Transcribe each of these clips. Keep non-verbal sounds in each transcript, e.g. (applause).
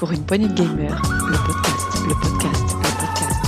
Pour une poignée de gamers, le podcast, le podcast, le podcast.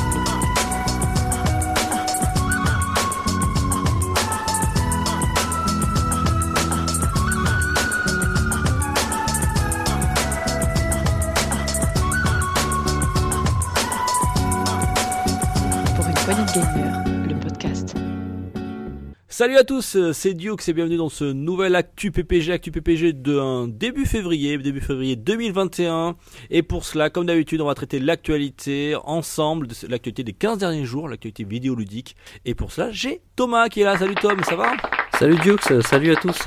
Salut à tous, euh, c'est Duke et bienvenue dans ce nouvel Actu PPG, Actu PPG de début février, début février 2021. Et pour cela, comme d'habitude, on va traiter l'actualité ensemble, l'actualité des 15 derniers jours, l'actualité vidéoludique. Et pour cela, j'ai Thomas qui est là. Salut Tom, ça va? Salut Dukes, salut à tous.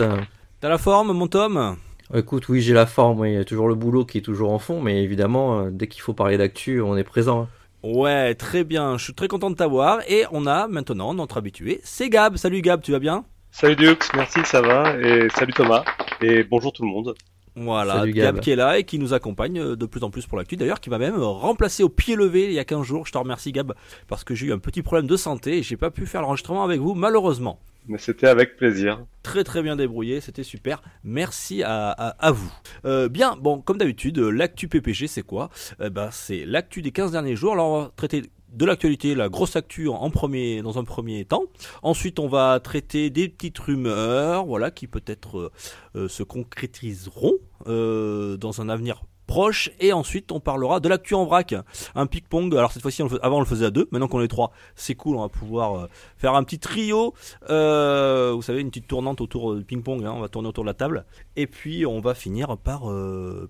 T'as la forme, mon Tom? Écoute, oui, j'ai la forme, il y a toujours le boulot qui est toujours en fond, mais évidemment, euh, dès qu'il faut parler d'actu, on est présent. Ouais, très bien, je suis très content de t'avoir. Et on a maintenant notre habitué, c'est Gab. Salut Gab, tu vas bien? Salut Dux, merci, ça va, et salut Thomas, et bonjour tout le monde. Voilà, Salut, Gab. Gab. qui est là et qui nous accompagne euh, de plus en plus pour l'actu. D'ailleurs, qui m'a même remplacé au pied levé il y a 15 jours. Je te remercie Gab parce que j'ai eu un petit problème de santé et j'ai pas pu faire l'enregistrement avec vous malheureusement. Mais c'était avec plaisir. Très très bien débrouillé, c'était super. Merci à, vous. Euh, bien, bon, comme d'habitude, euh, l'actu PPG c'est quoi? Eh ben, C'est l'actu des 15 derniers jours. Alors on va traiter de l'actualité, la grosse actu en, premier, dans un premier temps. Ensuite, on va traiter des petites rumeurs, voilà, qui peut-être euh, se concrétiseront dans un avenir proche. Et ensuite, on parlera de l'actu en vrac, un ping-pong. Alors cette fois-ci, avant on le faisait à deux. Maintenant qu'on est trois, c'est cool. On va pouvoir euh, faire un petit trio. Euh, vous savez, une petite tournante autour du ping-pong. hein, on va tourner autour de la table. Et puis, on va finir par euh,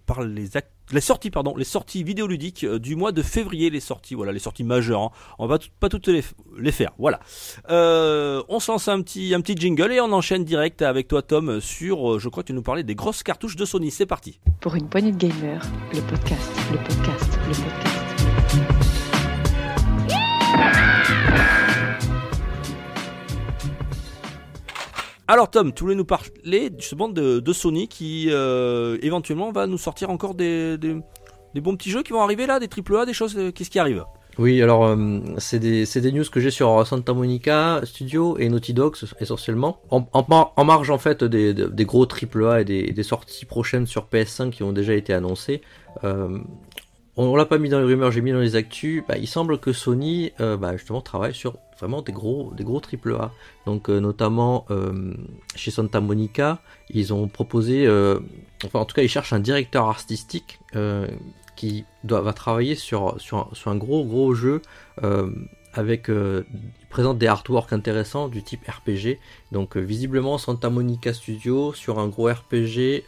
les sorties, pardon, les vidéoludiques euh, du mois de février, les sorties, voilà, les sorties majeures. hein. On va pas toutes les, faire, voilà. Euh, on se lance un petit, jingle et on enchaîne direct avec toi, Tom, sur, je crois que tu nous parlais des grosses cartouches de Sony. C'est parti. Pour une poignée de gamers, le podcast, le podcast, le podcast. Alors, Tom, tu voulais nous parler justement de, de Sony qui euh, éventuellement va nous sortir encore des, bons petits jeux qui vont arriver là, des AAA, des choses. euh, Qu'est-ce qui arrive? Oui, alors, euh, c'est des, news que j'ai sur Santa Monica Studio et Naughty Dog essentiellement. En, en, mar- en marge en fait des, des, gros AAA et des, sorties prochaines sur PS5 qui ont déjà été annoncées. On l'a pas mis dans les rumeurs, j'ai mis dans les actus. Bah, il semble que Sony, euh, bah, justement, travaille sur vraiment des gros, des gros AAA. Donc, euh, notamment euh, chez Santa Monica, ils ont proposé, enfin, en tout cas, ils cherchent un directeur artistique qui doit, va travailler sur, un, gros, gros jeu avec. Euh, il présente des artworks intéressants du type RPG. Donc, visiblement, Santa Monica Studio sur un gros RPG,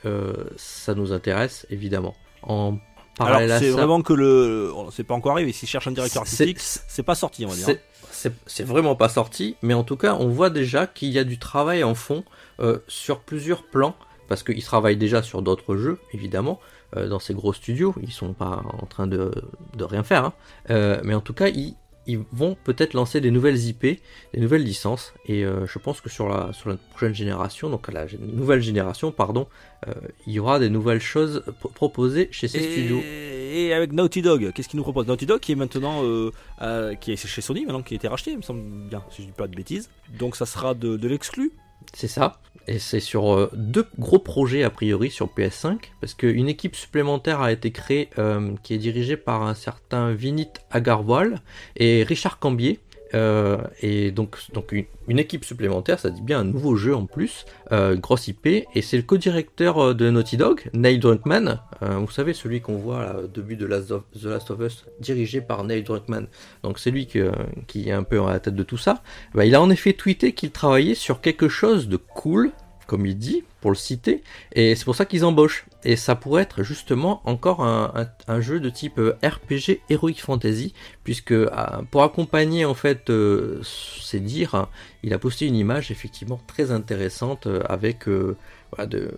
ça nous intéresse évidemment. En parallèle Alors, c'est vraiment que le. C'est pas encore arrivé. S'ils cherchent un directeur artistique, c'est pas sorti, on va dire. c'est vraiment pas sorti, mais en tout cas, on voit déjà qu'il y a du travail en fond euh, sur plusieurs plans, parce qu'ils travaillent déjà sur d'autres jeux, évidemment, euh, dans ces gros studios. Ils sont pas en train de, de rien faire, hein. Euh, mais en tout cas, ils, ils vont peut-être lancer des nouvelles IP, des nouvelles licences, et euh, je pense que sur la, sur la prochaine génération, donc la nouvelle génération, pardon, euh, il y aura des nouvelles choses pro- proposées chez ces studios. Et, avec Naughty Dog, qu'est-ce qu'ils nous proposent? Naughty Dog qui est maintenant euh, qui est chez Sony, maintenant qui a été racheté, il me semble bien, si je dis pas de bêtises. Donc ça sera de, de l'exclu. C'est ça. Et c'est sur euh, deux gros projets a priori sur PS5, parce qu'une équipe supplémentaire a été créée euh, qui est dirigée par un certain Vinit Agarwal et Richard Cambier. Euh, et donc, donc une, équipe supplémentaire, ça dit bien un nouveau jeu en plus, euh, grosse IP, et c'est le co-directeur euh, de Naughty Dog, Neil Druckmann, vous savez celui qu'on voit au début de The Last of Us, dirigé par Neil Druckmann, donc c'est lui qui est un peu à la tête de tout ça. Bah, il a en effet tweeté qu'il travaillait sur quelque chose de cool, comme il dit, pour le citer, et c'est pour ça qu'ils embauchent. Et ça pourrait être justement encore un, un- un jeu de type euh, RPG Heroic Fantasy, puisque euh, pour accompagner en fait euh, ces dires, hein, il a posté une image effectivement très intéressante avec euh, voilà, de-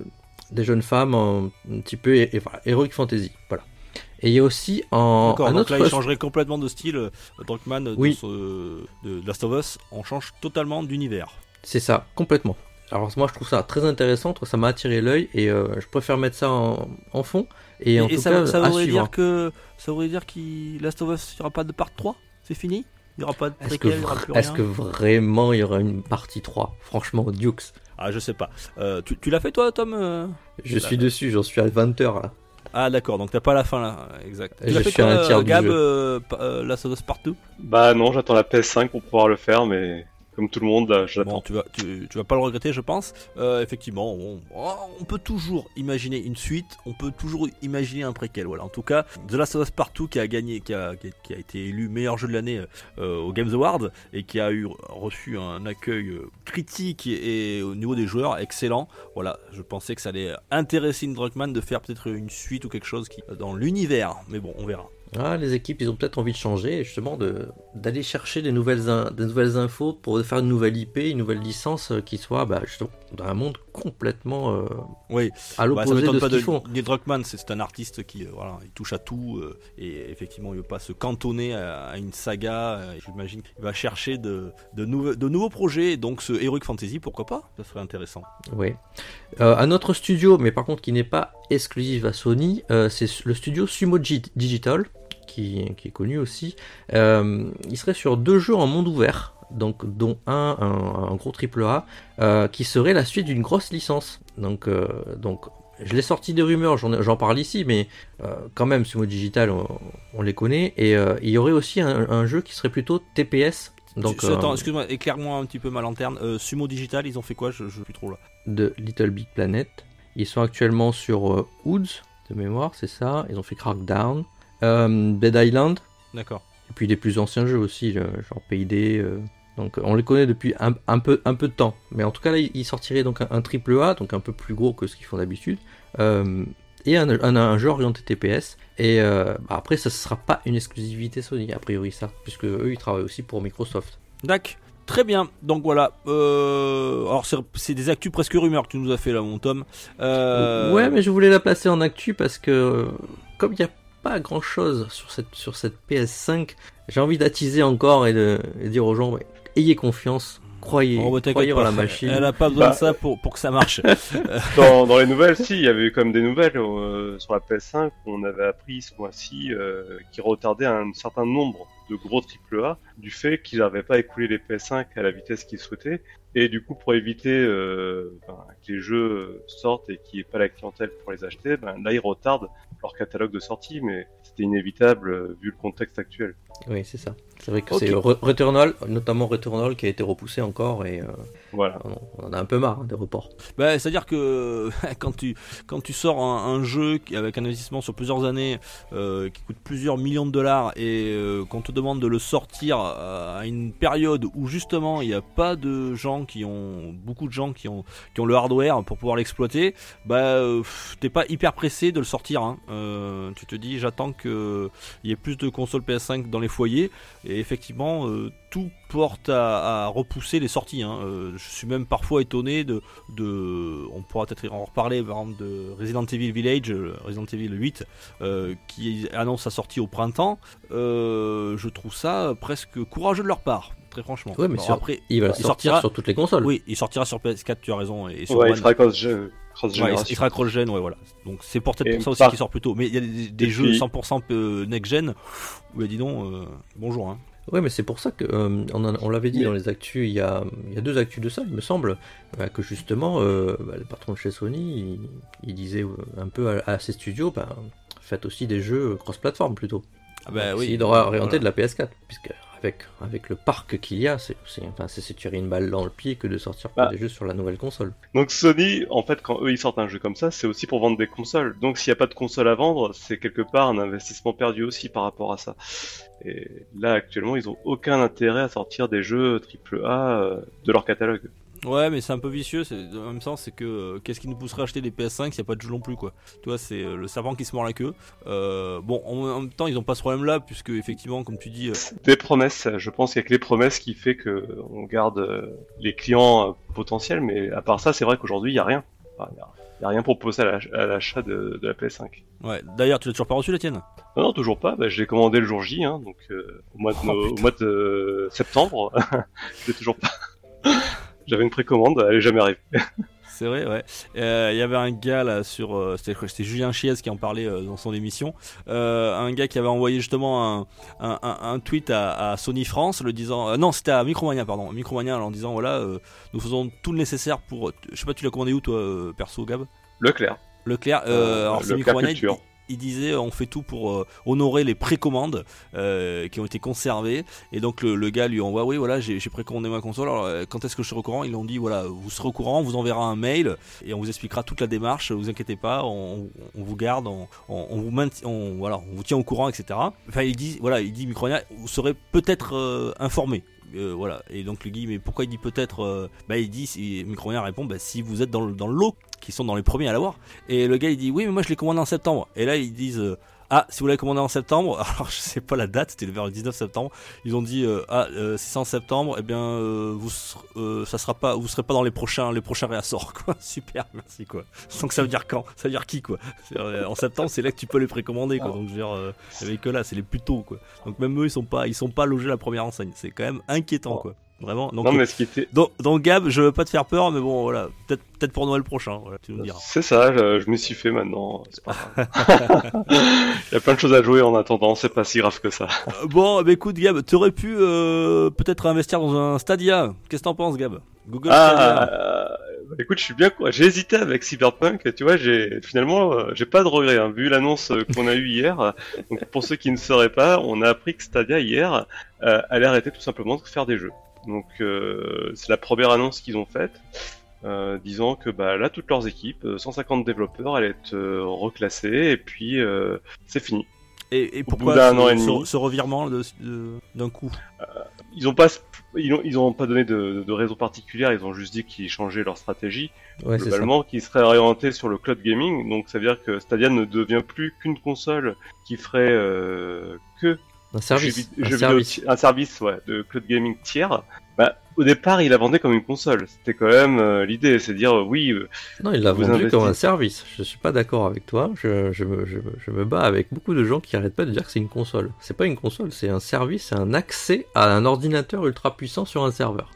des jeunes femmes un petit peu et, et voilà, Heroic Fantasy. Voilà. Et il y a aussi en D'accord, un donc autre là il changerait complètement de style. Druckmann de, Oui. ce- de Last of Us, on change totalement d'univers. C'est ça, complètement. Alors moi je trouve ça très intéressant, ça m'a attiré l'œil et euh, je préfère mettre ça en, en fond. Et, en tout ça, cas ça voudrait dire que ça voudrait dire qu'il Last of Us, il n'y aura pas de part 3 C'est fini? Il n'y aura pas de Est-ce que, vra- que vraiment il y aura une partie 3 Franchement, Dukes, Ah, je sais pas. Euh, tu tu l'as fait toi, Tom euh? Je suis dessus, j'en suis à 20h là. Ah d'accord, donc t'as pas la fin là, exact. Et Tu je fait suis à quoi, un tiers euh, du Gab, jeu. euh, euh, Last of Us Partout Bah non, j'attends la PS5 pour pouvoir le faire, mais comme tout le monde. Bon, tu vas, tu, vas pas le regretter, je pense. Euh, effectivement, on, oh, on peut toujours imaginer une suite, on peut toujours imaginer un préquel. Voilà. En tout cas, The Last of Us Partout qui a gagné, qui a, qui a- été élu meilleur jeu de l'année euh, au Games Award et qui a eu reçu un accueil euh, critique et, au niveau des joueurs excellent. Voilà, je pensais que ça allait intéresser Druckmann de faire peut-être une suite ou quelque chose qui dans l'univers. Mais bon, on verra. Ah, les équipes, ont peut-être envie de changer, justement, d'aller chercher des nouvelles, des nouvelles infos pour faire une nouvelle IP, une nouvelle licence euh, qui soit bah, dans un monde complètement euh, Oui, à Bah, l'opposé m'étonne de pas ce qu'ils font. Neil Druckmann, c'est un artiste qui, euh, voilà, il touche à tout euh, et effectivement, il veut pas se cantonner à, à une saga. J'imagine qu'il va chercher de, de, nouveaux- de nouveaux projets. Donc, ce Heroic Fantasy, pourquoi pas? Ça serait intéressant. Oui. Un autre studio, mais par contre qui n'est pas exclusif à Sony, c'est le studio Sumo Gi- Digital, qui, qui est connu aussi. Il serait sur deux jeux en monde ouvert, donc dont un, un, un gros triple A, euh, qui serait la suite d'une grosse licence. Donc, euh, donc je l'ai sorti des rumeurs, j'en parle ici, mais euh, quand même, Sumo Digital, on, on les connaît. Et il y aurait aussi un, un jeu qui serait plutôt TPS. Donc, attends, excuse-moi, éclaire-moi un petit peu ma lanterne. Sumo Digital, ils ont fait quoi? Je ne sais plus trop là. de Little Big Planet. Ils sont actuellement sur Woods, de mémoire, c'est ça. Ils ont fait Crackdown, Dead Island, D'accord. et puis des plus anciens jeux aussi, genre euh. Donc on les connaît depuis un, un peu, un peu de temps. Mais en tout cas, là, ils sortiraient donc un, triple A, donc un peu plus gros que ce qu'ils font d'habitude. euh, et un, un, un jeu orienté TPS. Et euh, bah, après, ça ne sera pas une exclusivité Sony, a priori, ça, puisque eux, ils travaillent aussi pour Microsoft. D'accord. Très bien. Donc voilà. Euh, alors, c'est- des actus presque rumeurs que tu nous as fait là, mon Tom. Euh, Ouais, mais je voulais la placer en actu parce que comme il n'y a pas grand chose sur cette, sur cette PS5, j'ai envie d'attiser encore et de et dire aux gens ouais, ayez confiance, croyez, Oh, bah, croyez en la machine. Elle a pas besoin Bah. de ça pour, pour que ça marche. (laughs) Dans, dans les nouvelles, si, il y avait eu comme des nouvelles euh, sur la PS5 on avait appris ce mois-ci euh, qui retardait un certain nombre de gros AAA du fait qu'ils n'arrivaient pas à écouler les PS5 à la vitesse qu'ils souhaitaient. Et du coup, pour éviter euh, ben, que les jeux sortent et qu'il n'y ait pas la clientèle pour les acheter, ben, là, ils retardent leur catalogue de sortie, mais c'était inévitable euh, vu le contexte actuel. Oui, c'est ça. C'est vrai que c'est Re- Returnal, notamment Returnal, qui a été repoussé encore et euh, Voilà. on en a un peu marre hein, des reports. Bah, C'est-à-dire que (laughs) quand tu, quand tu sors un, un jeu avec un investissement sur plusieurs années euh, qui coûte plusieurs millions de dollars et euh, qu'on te demande de le sortir à une période où justement il n'y a pas de gens qui ont beaucoup de gens qui ont, qui ont le hardware pour pouvoir l'exploiter, bah t'es pas hyper pressé de le sortir. hein. Euh, tu te dis j'attends qu'il y ait plus de consoles PS5 dans les foyers et effectivement euh, tout porte à, repousser les sorties. hein. Euh, je suis même parfois étonné de, on pourra peut-être en reparler par exemple de Resident Evil Village, euh, Resident Evil 8, euh, qui annonce sa sortie au printemps. Je trouve ça presque courageux de leur part, très franchement. Ouais, mais Bon, sur- après, Il va il sortir sortira- sur toutes les consoles. oui, il sortira sur PS4, tu as raison, et sur Ouais, il sera cross, cross Ouais, il- il sera cross-gen, ouais, voilà. Donc c'est pour, peut-être pour ça aussi par- qu'il sort plus tôt. Mais il y a des, jeux puis- 100% euh, next-gen, dis donc, euh, bonjour. Hein. Ouais, mais c'est pour ça que euh, on, en- on l'avait dit dans les actus, il y a, il y a deux actus de ça, il me semble, euh, que justement, euh, bah, le patron de chez Sony, il, il disait un peu à, à ses studios, bah, faites aussi des jeux cross-platform plutôt. Ah bah Donc, oui. Essayez d'orienter Voilà. de la PS4, puisque avec, avec le parc qu'il y a, c'est enfin, tirer une balle dans le pied que de sortir Bah. des jeux sur la nouvelle console. Donc Sony, en fait, quand eux ils sortent un jeu comme ça, c'est aussi pour vendre des consoles. Donc s'il n'y a pas de console à vendre, c'est quelque part un investissement perdu aussi par rapport à ça. Et là actuellement, ils ont aucun intérêt à sortir des jeux AAA euh, de leur catalogue. Ouais, mais c'est un peu vicieux. c'est- Dans le même sens, c'est que euh, qu'est-ce qui nous pousserait à acheter des PS5 s'il n'y a pas de jeu non plus, quoi. Tu vois, c'est euh, le serpent qui se mord la queue. Euh, bon, en, en même temps, ils n'ont pas ce problème-là, puisque effectivement, comme tu dis, Des promesses, je pense qu'il y a que les promesses qui fait que on garde les clients potentiels, mais à part ça, c'est vrai qu'aujourd'hui il y a rien. Enfin, Il y a, il a rien pour pousser à l'ach- à l'achat de, de la PS5. ouais. D'ailleurs, tu l'as toujours pas reçu la tienne? Non, non, toujours pas. Bah, je l'ai commandé le jour J, hein, donc euh, au mois de, Oh, no- au putain. mois de euh, septembre. (laughs) je l'ai toujours pas. (laughs) J'avais une précommande, elle est jamais arrivée. (laughs) C'est vrai, ouais. Euh, Il y avait un gars là sur, euh, c'était Julien Chiez qui en parlait euh, dans son émission. Euh, un gars qui avait envoyé justement un, un, un- un tweet à, à Sony France, le disant, euh, non, c'était à Micromania, pardon, Micromania, en disant voilà, euh, nous faisons tout le nécessaire pour, je sais pas, tu l'as commandé où toi, euh, perso, Gab? Leclerc. Leclerc. Euh, Euh, alors c'est Micromania. Culture. Il- disait on fait tout pour euh, honorer les précommandes euh, qui ont été conservées. Et donc le, gars lui envoie oui voilà j'ai précommandé ma console. Alors euh, quand est-ce que je serai au courant? Ils ont dit voilà vous serez au courant, on vous enverra un mail et on vous expliquera toute la démarche. Vous inquiétez pas, on, vous garde, on, on, vous maintient, voilà, on vous tient au courant, etc. Enfin il dit voilà il dit Micronia vous serez peut-être informé. Voilà et donc le Guy mais pourquoi il dit peut-être bah il dit si Micronia répond bah si vous êtes dans le, dans le lot qui sont dans les premiers à l'avoir. Et le gars il dit oui mais moi je l'ai commandé en septembre. Et là ils disent euh, ah si vous l'avez commandé en septembre (laughs) alors je sais pas la date c'était vers le 19 septembre. Ils ont dit euh, ah euh, si c'est en septembre eh bien vous ça sera pas vous serez pas dans les prochains les prochains réassorts (laughs) quoi. Super merci quoi. Donc ça veut dire quand? Ça veut dire qui quoi? En septembre c'est là que tu peux les précommander quoi. Donc je veux dire avait que là c'est les plus tôt quoi. Donc même eux ils sont pas ils sont pas logés à la première enseigne. C'est quand même inquiétant quoi vraiment donc non, mais ce qui était. donc, donc, Gab, je veux pas te faire peur, mais bon, voilà, peut-être peut-être pour Noël prochain, voilà, tu nous diras. C'est ça, je, je me suis fait maintenant. C'est pas grave. (laughs) Il y a plein de choses à jouer en attendant, c'est pas si grave que ça. Euh, bon, bah écoute, Gab, t'aurais pu euh, peut-être investir dans un Stadia. Qu'est-ce que t'en penses, Gab? Google Ah, Stadia. euh, bah, écoute, je suis bien quoi. J'ai hésité avec Cyberpunk, tu vois, j'ai finalement, euh, j'ai pas de regret. Hein, vu l'annonce euh, qu'on a eue hier, euh, donc pour ceux qui ne sauraient pas, on a appris que Stadia hier euh, allait arrêter tout simplement de faire des jeux. Donc euh, c'est la première annonce qu'ils ont faite, euh, disant que bah là toutes leurs équipes, euh, 150 développeurs, allaient être euh, reclassés et puis euh, c'est fini. Et, pourquoi ce, an et ce- demi. ce revirement d'un coup? Ils ont pas, ils ont, ils ont pas donné de, de raison particulière. Ils ont juste dit qu'ils changeaient leur stratégie. Ouais, globalement, qui serait orienté sur le cloud gaming. Donc, ça veut dire que Stadia ne devient plus qu'une console qui ferait euh, que Un service. un service. ti- un service ouais, de cloud gaming tiers. Bah, au départ, il la vendait comme une console. C'était quand même euh, l'idée, c'est dire euh, oui, euh, Non, il l'a vendu comme un service. Je suis pas d'accord avec toi. Je, je, me, je, me, je me bats avec beaucoup de gens qui arrêtent pas de dire que c'est une console. C'est pas une console, c'est un service, c'est un accès à un ordinateur ultra puissant sur un serveur.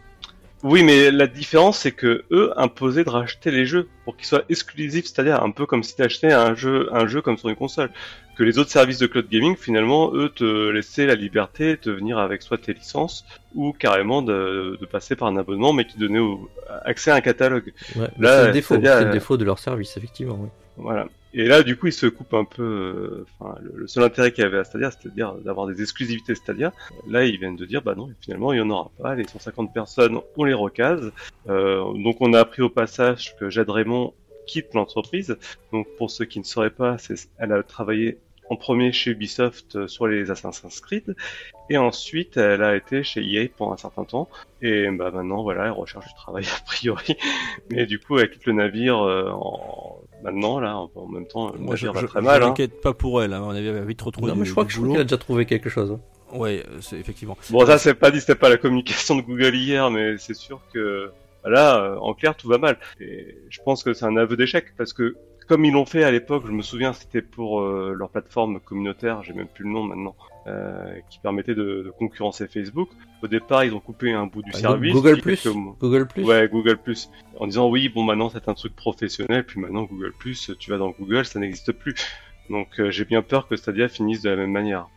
Oui, mais la différence, c'est que eux imposaient de racheter les jeux pour qu'ils soient exclusifs, c'est-à-dire un peu comme si tu achetais un jeu, un jeu comme sur une console. Que les autres services de cloud gaming, finalement, eux, te laissaient la liberté de venir avec soit tes licences ou carrément de, de passer par un abonnement, mais qui donnait au- accès à un catalogue. Ouais, c'est le défaut, le euh, défaut de leur service, effectivement. oui. Voilà. Et là, du coup, ils se coupent un peu. euh, Enfin, le, seul intérêt qu'il y avait à Stadia, c'est-à-dire d'avoir des exclusivités Stadia. Là, ils viennent de dire, bah non, finalement, il y en aura pas. Les 150 personnes, on les recase. Euh, donc, on a appris au passage que Jade Raymond quitte l'entreprise. Donc, pour ceux qui ne sauraient pas, elle a travaillé en premier chez Ubisoft euh, sur les Assassin's Creed, et ensuite elle a été chez EA pendant un certain temps, et bah maintenant voilà, elle recherche du travail (laughs) a priori, mais du coup elle quitte le navire euh, en... maintenant là, en en même temps Moi, je, je, très je mal. Hein. m'inquiète pas pour elle, hein, on avait vite retrouvé Non, mais je crois du que je qu'il a déjà trouvé quelque chose. hein. Ouais, euh, c'est effectivement. Bon ça c'est pas dit, c'était pas la communication de Google hier, mais c'est sûr que là, euh, en clair, tout va mal. Et je pense que c'est un aveu d'échec parce que comme ils l'ont fait à l'époque, je me souviens, c'était pour euh, leur plateforme communautaire, j'ai même plus le nom maintenant, euh, qui permettait de, de concurrencer Facebook. Au départ, ils ont coupé un bout du Ah, service. Google Plus. Google Plus. Ouais, Google Plus. En disant oui, bon maintenant c'est un truc professionnel, puis maintenant Google Plus, tu vas dans Google, ça n'existe plus. Donc euh, j'ai bien peur que Stadia finisse de la même manière.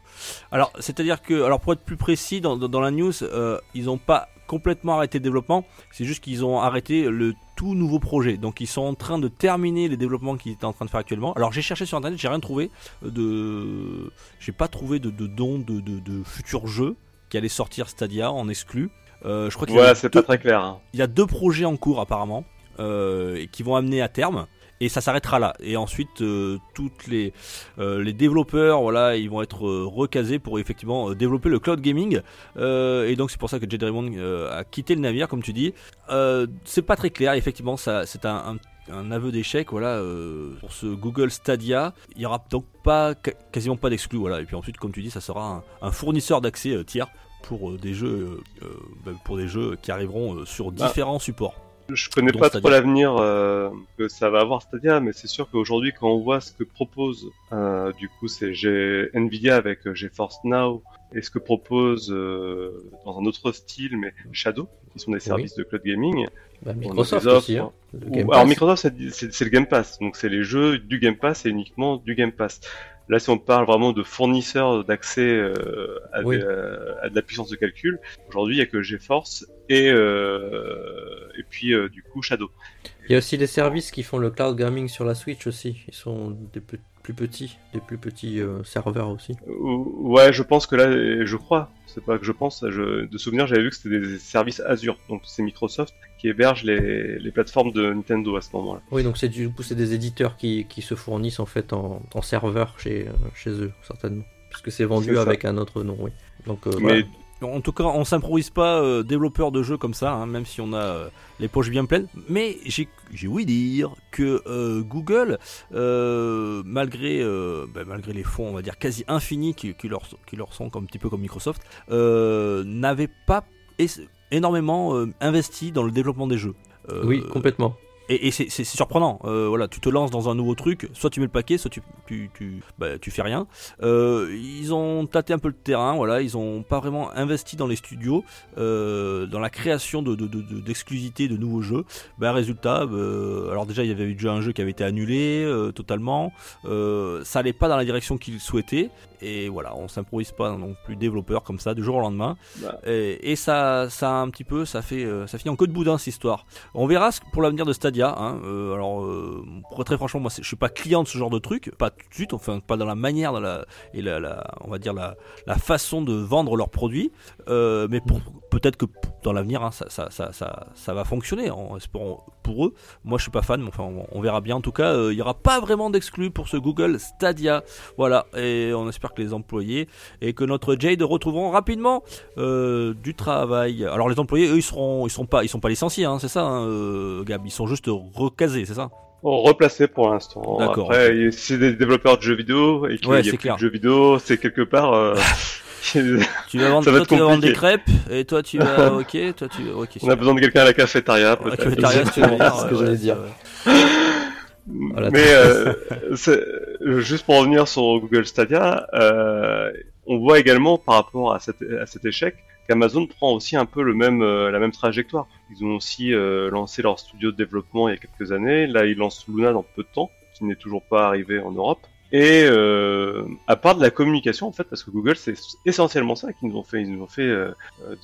Alors, c'est-à-dire que, alors pour être plus précis, dans, dans, dans la news, euh, ils n'ont pas complètement arrêté le développement, c'est juste qu'ils ont arrêté le tout nouveau projet. Donc, ils sont en train de terminer les développements qu'ils étaient en train de faire actuellement. Alors, j'ai cherché sur internet, j'ai rien trouvé de. J'ai pas trouvé de, de don de, de, de futurs jeux qui allaient sortir Stadia en exclu. Euh, je crois qu'il Voilà, c'est deux- pas très clair. hein. il y a deux projets en cours apparemment euh, qui vont amener à terme et ça s'arrêtera là. Et ensuite euh, toutes les euh, les développeurs voilà ils vont être euh, recasés pour effectivement euh, développer le cloud gaming. Et donc c'est pour ça que Jade Raymond a quitté le navire comme tu dis. C'est pas très clair. Effectivement ça c'est un, un un aveu d'échec voilà pour ce Google Stadia. Il y aura donc pas quasiment pas d'exclus voilà. Et puis ensuite comme tu dis ça sera un, un fournisseur d'accès tiers pour des jeux bah, pour des jeux qui arriveront sur Bah. différents supports Je connais pas Stadia. trop l'avenir euh, que ça va avoir Stadia, mais c'est sûr qu'aujourd'hui, quand on voit ce que propose, euh, du coup, c'est Nvidia avec euh, GeForce Now et ce que propose euh, dans un autre style, mais Shadow, qui sont des services de cloud gaming. Bah, Microsoft offres, aussi. Hein. Alors Pass. Microsoft, c'est- le Game Pass, donc c'est les jeux du Game Pass et uniquement du Game Pass. Là, si on parle vraiment de fournisseurs d'accès euh, à, Oui. des- euh, à de la puissance de calcul, aujourd'hui, il y a que GeForce et euh, et puis du coup Shadow. Il y a aussi des services qui font le cloud gaming sur la Switch aussi. Ils sont des plus petits, des plus petits euh, serveurs aussi. Ouais, je pense que là, je crois, c'est pas que je pense, je, de souvenir, j'avais vu que c'était des services Azure, donc c'est Microsoft qui héberge les, les plateformes de Nintendo à ce moment-là. Oui, donc c'est du coup c'est des éditeurs qui, qui se fournissent en fait en, en serveur chez, chez eux, certainement. Puisque c'est vendu avec un autre nom, oui. Donc, euh, Mais voilà. En tout cas, on s'improvise pas euh, développeur de jeux comme ça, hein, même si on a euh, les poches bien pleines. Mais j'ai ouï dire que euh, Google, euh, malgré, ben, malgré les fonds, on va dire quasi infinis qui, qui leur, qui leur sont comme, un petit peu comme Microsoft, n'avait pas énormément investi dans le développement des jeux. Oui, complètement. Et, c'est surprenant. Euh, voilà, tu te lances dans un nouveau truc, soit tu mets le paquet, soit tu tu tu, bah, fais rien. Euh, ils ont tâté un peu le terrain. Voilà, ils ont pas vraiment investi dans les studios, euh, dans la création de de- nouveaux jeux. Bah, résultat, alors déjà il y avait déjà un jeu qui avait été annulé totalement. Ça allait pas dans la direction qu'ils souhaitaient. Et voilà, on s'improvise pas non plus développeur comme ça du jour au lendemain. Bah. Et, et ça, ça un petit peu, ça fait, euh, ça finit en queue de boudin cette histoire. On verra ce- pour l'avenir de Stadia. Hein. Euh, alors, euh, très franchement, moi, je suis pas client de ce genre de truc, pas tout de suite, enfin pas dans la manière, dans la, et la, la- on va dire la, la façon de vendre leurs produits. Euh, mais pour, peut-être que dans l'avenir, hein, ça, ça, ça, ça, ça va fonctionner. En espérant pour eux. Moi, je suis pas fan, mais enfin, on, on verra bien. En tout cas, euh, il y aura pas vraiment d'exclus pour ce Google Stadia. Voilà, et on espère que les employés et que notre Jade retrouveront rapidement euh, du travail. Alors les employés, eux, ils seront, ils sont pas, ils sont pas licenciés, hein, c'est ça, hein, euh, Gab. Ils sont juste recasés, c'est ça? replacé pour l'instant. D'accord, Après, si c'est des développeurs de jeux vidéo et qu'il Ouais, y a plus clair. de jeux vidéo, c'est quelque part. euh, (laughs) (laughs) Tu vas vendre, Ça va toi, être tu vas vendre des crêpes et toi, tu vas, (laughs) ok, toi, tu, ok. on a besoin de quelqu'un à la cafétéria, Ouais, peut-être. cafétéria, si tu veux dire, C'est ce que j'allais dire. Voilà. Mais euh, juste pour revenir sur Google Stadia, euh, on voit également par rapport à cet, à cet échec qu'Amazon prend aussi un peu le même, euh, la même trajectoire. Ils ont aussi euh, lancé leur studio de développement il y a quelques années. Là, ils lancent Luna dans peu de temps, qui n'est toujours pas arrivé en Europe. Et euh, à part de la communication, en fait, parce que Google, c'est essentiellement ça qu'ils nous ont fait. Ils nous ont fait euh,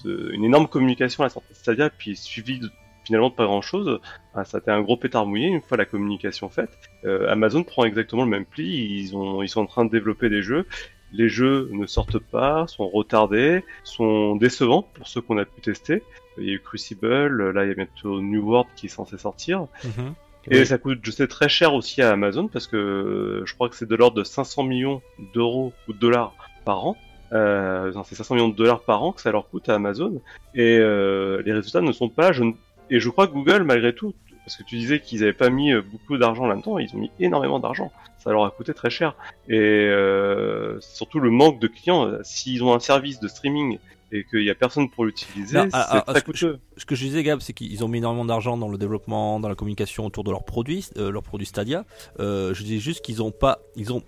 de- une énorme communication à la sortie de Stadia, puis suivi de, finalement de pas grand-chose. Ça a été un gros pétard mouillé une fois la communication faite. Euh, Amazon prend exactement le même pli. Ils sont en train de développer des jeux. Les jeux ne sortent pas, sont retardés, sont décevants pour ceux qu'on a pu tester. Il y a eu Crucible, là il y a bientôt New World qui est censé sortir. Mhm. Et Oui. ça coûte, je sais, très cher aussi à Amazon parce que euh, je crois que c'est de l'ordre de 500 millions d'euros ou de dollars par an. Euh, c'est 500 millions de dollars par an que ça leur coûte à Amazon. Et euh, les résultats ne sont pas. Je ne- Et je crois que Google, malgré tout, parce que tu disais qu'ils n'avaient pas mis euh, beaucoup d'argent là-dedans, ils ont mis énormément d'argent. Ça leur a coûté très cher. Et euh, surtout le manque de clients. S'ils ont un service de streaming et qu'il n'y a personne pour l'utiliser, c'est ah, ah, très ce que coûteux. Ce que je disais, Gab, c'est qu'ils ont mis énormément d'argent dans le développement, dans la communication autour de leurs produits, euh, leurs produits Stadia. Euh, je disais juste qu'ils ont pas, ils ont,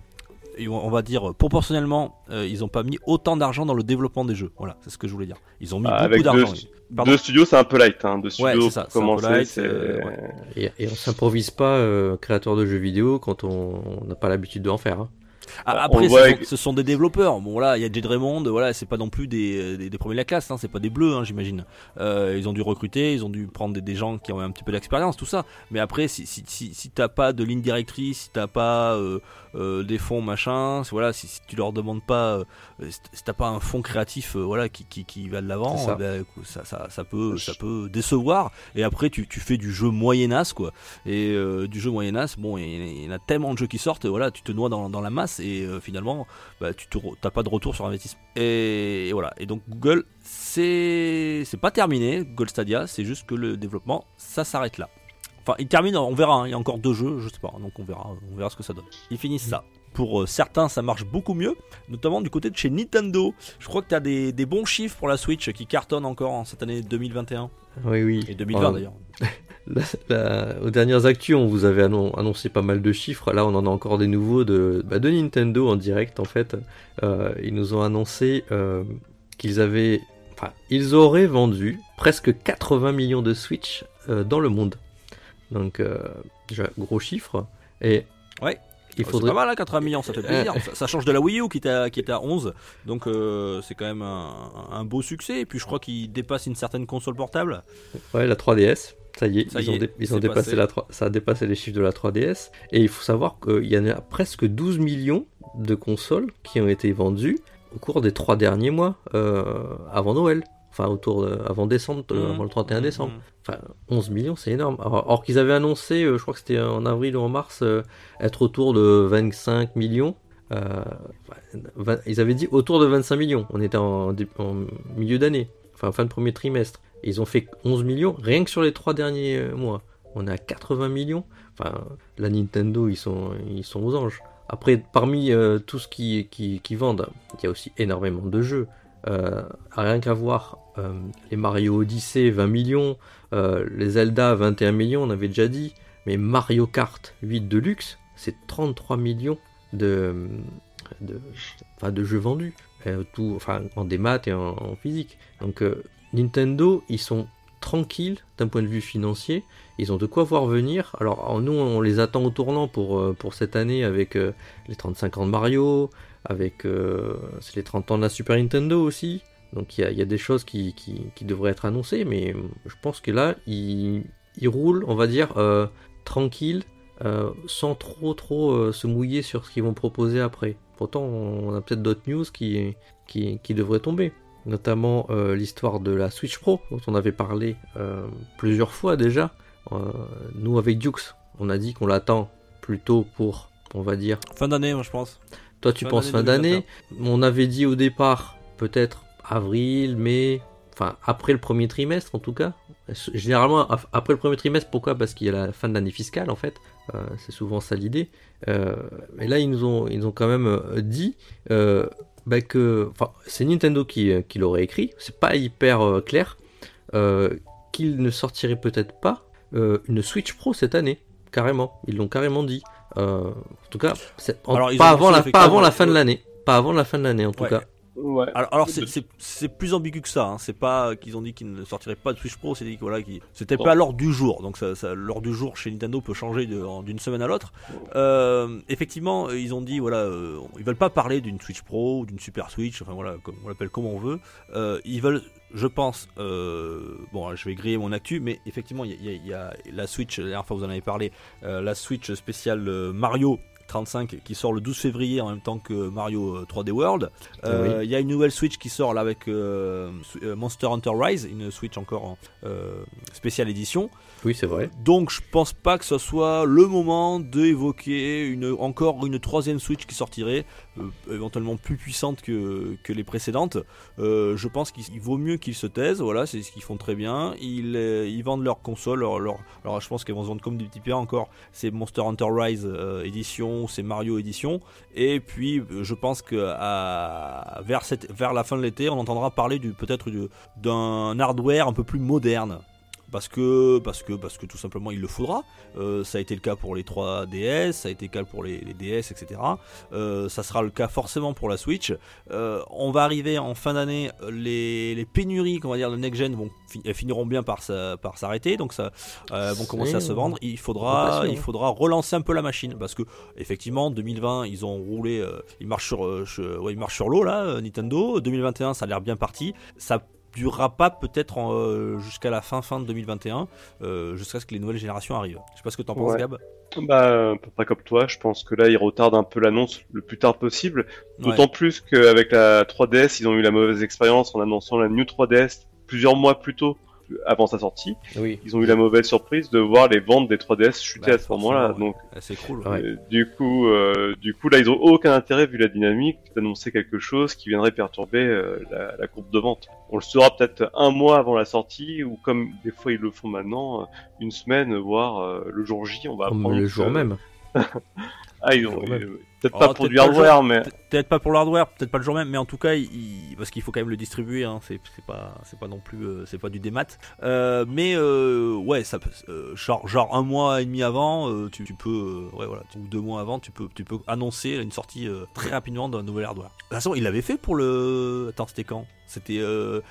on va dire proportionnellement, euh, ils ont pas mis autant d'argent dans le développement des jeux. Voilà, c'est ce que je voulais dire. Ils ont mis Ah, beaucoup d'argent. deux- Deux studios, c'est un peu light. Hein. Deux studios ça, c'est un peu commencer, light, euh, ouais. Et, et on s'improvise pas euh, créateur de jeux vidéo quand on on n'a pas l'habitude d'en faire. hein. Après, ce, sont, avec- ce sont des développeurs. Bon, là, il y a Jade Raymond. Voilà, c'est pas non plus des, des, des premiers de la classe. Hein, c'est pas des bleus, hein, j'imagine. Euh, ils ont dû recruter, ils ont dû prendre des, des gens qui ont un petit peu d'expérience, tout ça. Mais après, si, si, si, si t'as pas de ligne directrice, si t'as pas euh, euh, des fonds machin, voilà, si, si tu leur demandes pas, euh, si t'as pas un fonds créatif, euh, voilà, qui, qui, qui va de l'avant, ça. eh ben, ça, ça, ça peut, ça peut décevoir. Et après, tu, tu fais du jeu moyenasse, quoi. Et euh, du jeu moyenasse, bon, il y, en a tellement de jeux qui sortent, voilà, tu te noies dans, dans la masse et euh, finalement, bah, tu t'as pas de retour sur investissement. Et, et voilà. Et donc Google, c'est c'est pas terminé, Google Stadia, c'est juste que le développement, ça s'arrête là. Enfin, il termine, on verra. hein, il y a encore deux jeux, je sais pas, donc on verra, on verra ce que ça donne. Ils finissent ça. Pour euh, certains, ça marche beaucoup mieux, notamment du côté de chez Nintendo. Je crois que tu as des, des bons chiffres pour la Switch qui cartonnent encore en cette année 2021 Oui, oui. et 2020 Euh, d'ailleurs. (laughs) La- la- aux dernières actus, on vous avait annon- annoncé pas mal de chiffres. Là, on en a encore des nouveaux de, bah, de Nintendo en direct. En fait, Euh, ils nous ont annoncé euh, qu'ils avaient, enfin, ils auraient vendu presque 80 millions de Switch euh, dans le monde. Donc, euh, déjà gros chiffre. Et Ouais. il C'est faudrait. pas mal, hein, 80 millions, ça fait plaisir. ça, ça change de la Wii U qui était à, qui était à 11. Donc euh, c'est quand même un, un beau succès. Et puis je crois qu'il dépasse une certaine console portable. Ouais, la 3DS. Ça y est, Ça ils y ont, est, dé- ils ont c'est dépassé passé. la 3 ça a dépassé les chiffres de la 3DS. Et il faut savoir qu'il y en a presque 12 millions de consoles qui ont été vendues au cours des trois derniers mois euh, avant Noël. Enfin, autour de- avant décembre, euh, Mmh. avant le 31 décembre. Mmh. Enfin, 11 millions, c'est énorme. Alors, or qu'ils avaient annoncé, euh, je crois que c'était en avril ou en mars, euh, être autour de 25 millions. Euh, enfin, ils avaient dit autour de 25 millions. On était en, milieu d'année, enfin fin de premier trimestre. Et ils ont fait 11 millions rien que sur les trois derniers mois. On est à 80 millions. Enfin, la Nintendo, ils sont, ils sont aux anges. Après, parmi tout ce qui, qui, qui vendent, il y a aussi énormément de jeux. Euh, rien qu'à voir euh, les Mario Odyssey 20 millions, euh, les Zelda 21 millions, on avait déjà dit, mais Mario Kart 8 Deluxe, c'est 33 millions de, de, jeux vendus, tout, enfin, en démat et en, en physique. Donc euh, Nintendo, ils sont tranquilles d'un point de vue financier, ils ont de quoi voir venir. Alors nous, on les attend au tournant pour, pour cette année avec les 35 ans de Mario, avec euh, les 30 ans de la Super Nintendo aussi. Donc il y a, il des choses qui, qui, devraient être annoncées, mais euh, je pense que là, ils, ils roulent, on va dire, euh, tranquille, euh, sans trop trop se mouiller sur ce qu'ils vont proposer après. Pourtant, on a peut-être d'autres news qui, qui, qui devraient tomber. Notamment l'histoire de la Switch Pro, dont on avait parlé plusieurs fois déjà. Nous, avec Dukes, on a dit qu'on l'attend plutôt pour, on va dire, Fin d'année, moi je pense. Toi, tu Fin penses fin d'année. On avait dit au départ, peut-être avril, mai, enfin après le premier trimestre en tout cas. Généralement, après le premier trimestre, pourquoi? Parce qu'il y a la fin de l'année fiscale en fait. Euh, c'est souvent ça l'idée. Euh, mais là, ils nous ont, ils ont quand même euh, dit euh, bah, que. Enfin, c'est Nintendo qui, qui l'aurait écrit. C'est pas hyper clair. Qu'il ne sortirait peut-être pas une Switch Pro cette année. Carrément. Ils l'ont carrément dit. Euh, en tout cas, en- Alors, pas, avant la, pas avant la fin de l'année. Pas avant la fin de l'année en tout Ouais. cas. Ouais. Alors, alors c'est- c'est c'est plus ambigu que ça. hein. C'est pas qu'ils ont dit qu'ils ne sortiraient pas de Switch Pro, c'est dit que voilà, c'était pas l'ordre du jour. Donc ça, ça- l'ordre du jour chez Nintendo peut changer d'une semaine à l'autre. Euh, effectivement, ils ont dit voilà, euh, ils veulent pas parler d'une Switch Pro ou d'une Super Switch. Enfin voilà, comme on l'appelle comme on veut. Euh, ils veulent, je pense, euh, bon, je vais griller mon actu, mais effectivement, il y, a- y y la Switch. La dernière fois, vous en avez parlé, euh, la Switch spéciale euh, Mario. 35 qui sort le 12 février en même temps que Mario euh, 3D World. Euh, Il y a une nouvelle Switch qui sort là avec euh, Monster Hunter Rise, une Switch encore en euh, spéciale édition. Oui, c'est vrai. Donc je pense pas que ce soit le moment d'évoquer une, encore une troisième Switch qui sortirait, euh, éventuellement plus puissante que, que les précédentes. Euh, je pense qu'il il vaut mieux qu'ils se taisent, voilà, c'est ce qu'ils font très bien. Ils, euh, vendent leur console, alors je pense qu'ils vont se vendre comme des petits encore. C'est Monster Hunter Rise édition, c'est Mario édition. Et puis je pense que vers, vers la fin de l'été, on entendra parler du peut-être du- d'un hardware un peu plus moderne parce que parce que parce que tout simplement il le faudra. Euh, ça a été le cas pour les 3DS, ça a été le cas pour les, les DS, etc. Euh, ça sera le cas forcément pour la Switch. Euh, on va arriver en fin d'année, les, les pénuries, qu'on va dire, de next gen vont elles finiront bien par sa- par s'arrêter, donc ça vont commencer à se vendre. Il faudra il faudra relancer un peu la machine parce que effectivement 2020 ils ont roulé, ils marchent sur che- ouais, ils marchent sur l'eau là, Nintendo. 2021 ça a l'air bien parti. Ça durera pas peut-être euh, jusqu'à la fin fin de 2021 euh, jusqu'à ce que les nouvelles générations arrivent. Je sais pas ce que t'en penses Ouais. Gab. Bah, à peu près comme toi, je pense que là, ils retardent un peu l'annonce le plus tard possible. Ouais. D'autant plus qu'avec la 3DS, ils ont eu la mauvaise expérience en annonçant la New 3DS plusieurs mois plus tôt, avant sa sortie. Oui. Ils ont eu la mauvaise surprise de voir les ventes des 3DS chuter Bah, à ce moment-là. Donc, ouais. C'est cool. Ouais. euh, du coup, euh, du coup, là, ils ont aucun intérêt, vu la dynamique, d'annoncer quelque chose qui viendrait perturber euh, la, la courbe de vente. On le saura peut-être un mois avant la sortie, ou comme des fois ils le font maintenant, une semaine, voire euh, le jour J, on va Comme apprendre le que- jour même. (laughs) Ah, ils Le ont euh, peut-être Oh, pas pour du hardware, mais Pe- Peut-être pas pour le hardware, peut-être pas le jour même, mais en tout cas, il- parce qu'il faut quand même le distribuer, hein, c'est pas, non plus, euh, c'est pas du démat. Euh, mais euh, ouais, ça peut, euh, genre, genre un mois et demi avant, euh, tu, tu peux, euh, ouais voilà, ou deux mois avant, tu peux, tu peux annoncer une sortie euh, très rapidement d'un nouvel hardware. De toute façon, il l'avait fait pour le, attends, c'était quand? C'était, euh,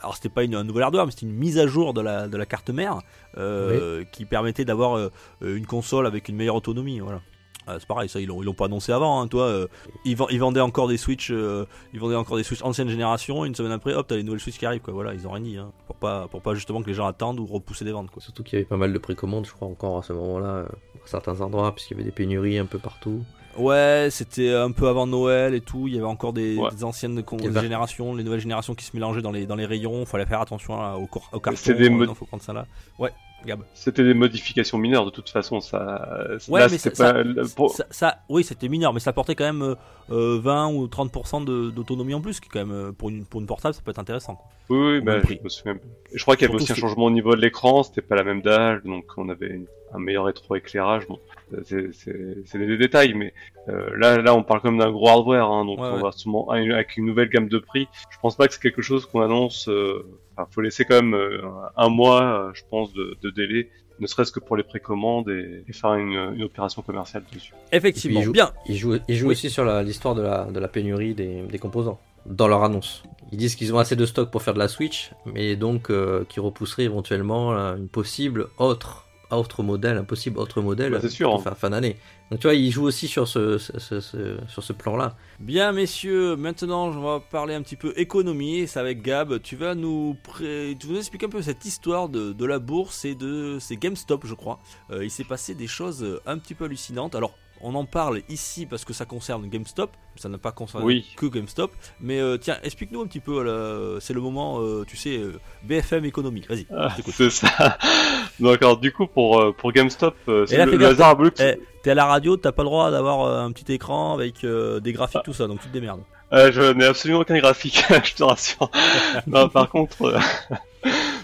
alors c'était pas une, un nouvel hardware, mais c'était une mise à jour de la, de la carte mère euh, qui permettait d'avoir euh, une console avec une meilleure autonomie, voilà. Ah, c'est pareil, ça ils l'ont ils l'ont pas annoncé avant. Hein, toi, euh, ils, ils vendaient encore des Switch, euh, ils vendaient encore des Switch ancienne génération. Une semaine après, hop, t'as les nouvelles Switch qui arrivent. Quoi. Voilà, ils ont rien dit. Hein, pour pas, pour pas justement que les gens attendent ou repousser des ventes. Quoi. Surtout qu'il y avait pas mal de précommandes, je crois, encore à ce moment-là, euh, à certains endroits, puisqu'il y avait des pénuries un peu partout. Ouais, c'était un peu avant Noël et tout. Il y avait encore des, Ouais. des anciennes con- générations, les nouvelles générations qui se mélangeaient dans les, dans les rayons. Fallait faire attention là, au, cor- au carton. C'est des euh, mod- non, faut prendre ça là. Ouais, Gab. C'était des modifications mineures de toute façon. Ça, Ouais, là, mais c'était ça- pas. le- pour- Ça, ça- oui, c'était mineur, mais ça apportait quand même euh, euh, 20 ou 30% de- d'autonomie en plus, qui est quand même euh, pour une, pour une portable, ça peut être intéressant. quoi. Oui, bah, je me souviens. Et je crois qu'il y avait aussi un changement au niveau de l'écran, c'était pas la même dalle, donc on avait un meilleur rétroéclairage. Bon, c'est- des détails, mais euh, là, là, on parle comme d'un gros hardware, hein, donc Ouais, on ouais. va sûrement avec une nouvelle gamme de prix. Je pense pas que c'est quelque chose qu'on annonce. Euh, enfin, faut laisser quand même euh, un mois, euh, je pense, de, de délai, ne serait-ce que pour les précommandes et, et faire une, une opération commerciale dessus. Effectivement, il joue- bien. Ils jouent, ils jouent Oui. aussi sur l'histoire de la, de la pénurie des, des composants dans leur annonce. Ils disent qu'ils ont assez de stock pour faire de la Switch, mais donc euh, qu'ils repousseraient éventuellement une possible autre, autre modèle, un possible autre modèle Bah, c'est sûr, pour hein. fin, fin d'année. Donc tu vois, ils jouent aussi sur ce, ce- ce- ce- sur ce plan-là. Bien, messieurs, maintenant, on va parler un petit peu économie. et C'est avec Gab. Tu vas nous, pré- tu vas nous expliquer un peu cette histoire de, de la bourse et de c'est GameStop, je crois. Euh, il s'est passé des choses euh, un petit peu hallucinantes. Alors, on en parle ici parce que ça concerne GameStop. Ça n'a pas concerné Oui. que GameStop. Mais euh, tiens, explique-nous un petit peu. là, C'est le moment, euh, tu sais, euh, BFM économique. Vas-y. Ah, c'est ça. (laughs) D'accord. Du coup, pour euh, pour GameStop, euh, c'est le, le hasard que- Eh, T'es à la radio, t'as pas le droit d'avoir euh, un petit écran avec euh, des graphiques, tout ça. Donc tu te démerdes. Euh, je n'ai absolument aucun graphique, (laughs) je te rassure. (laughs) non, par contre, euh,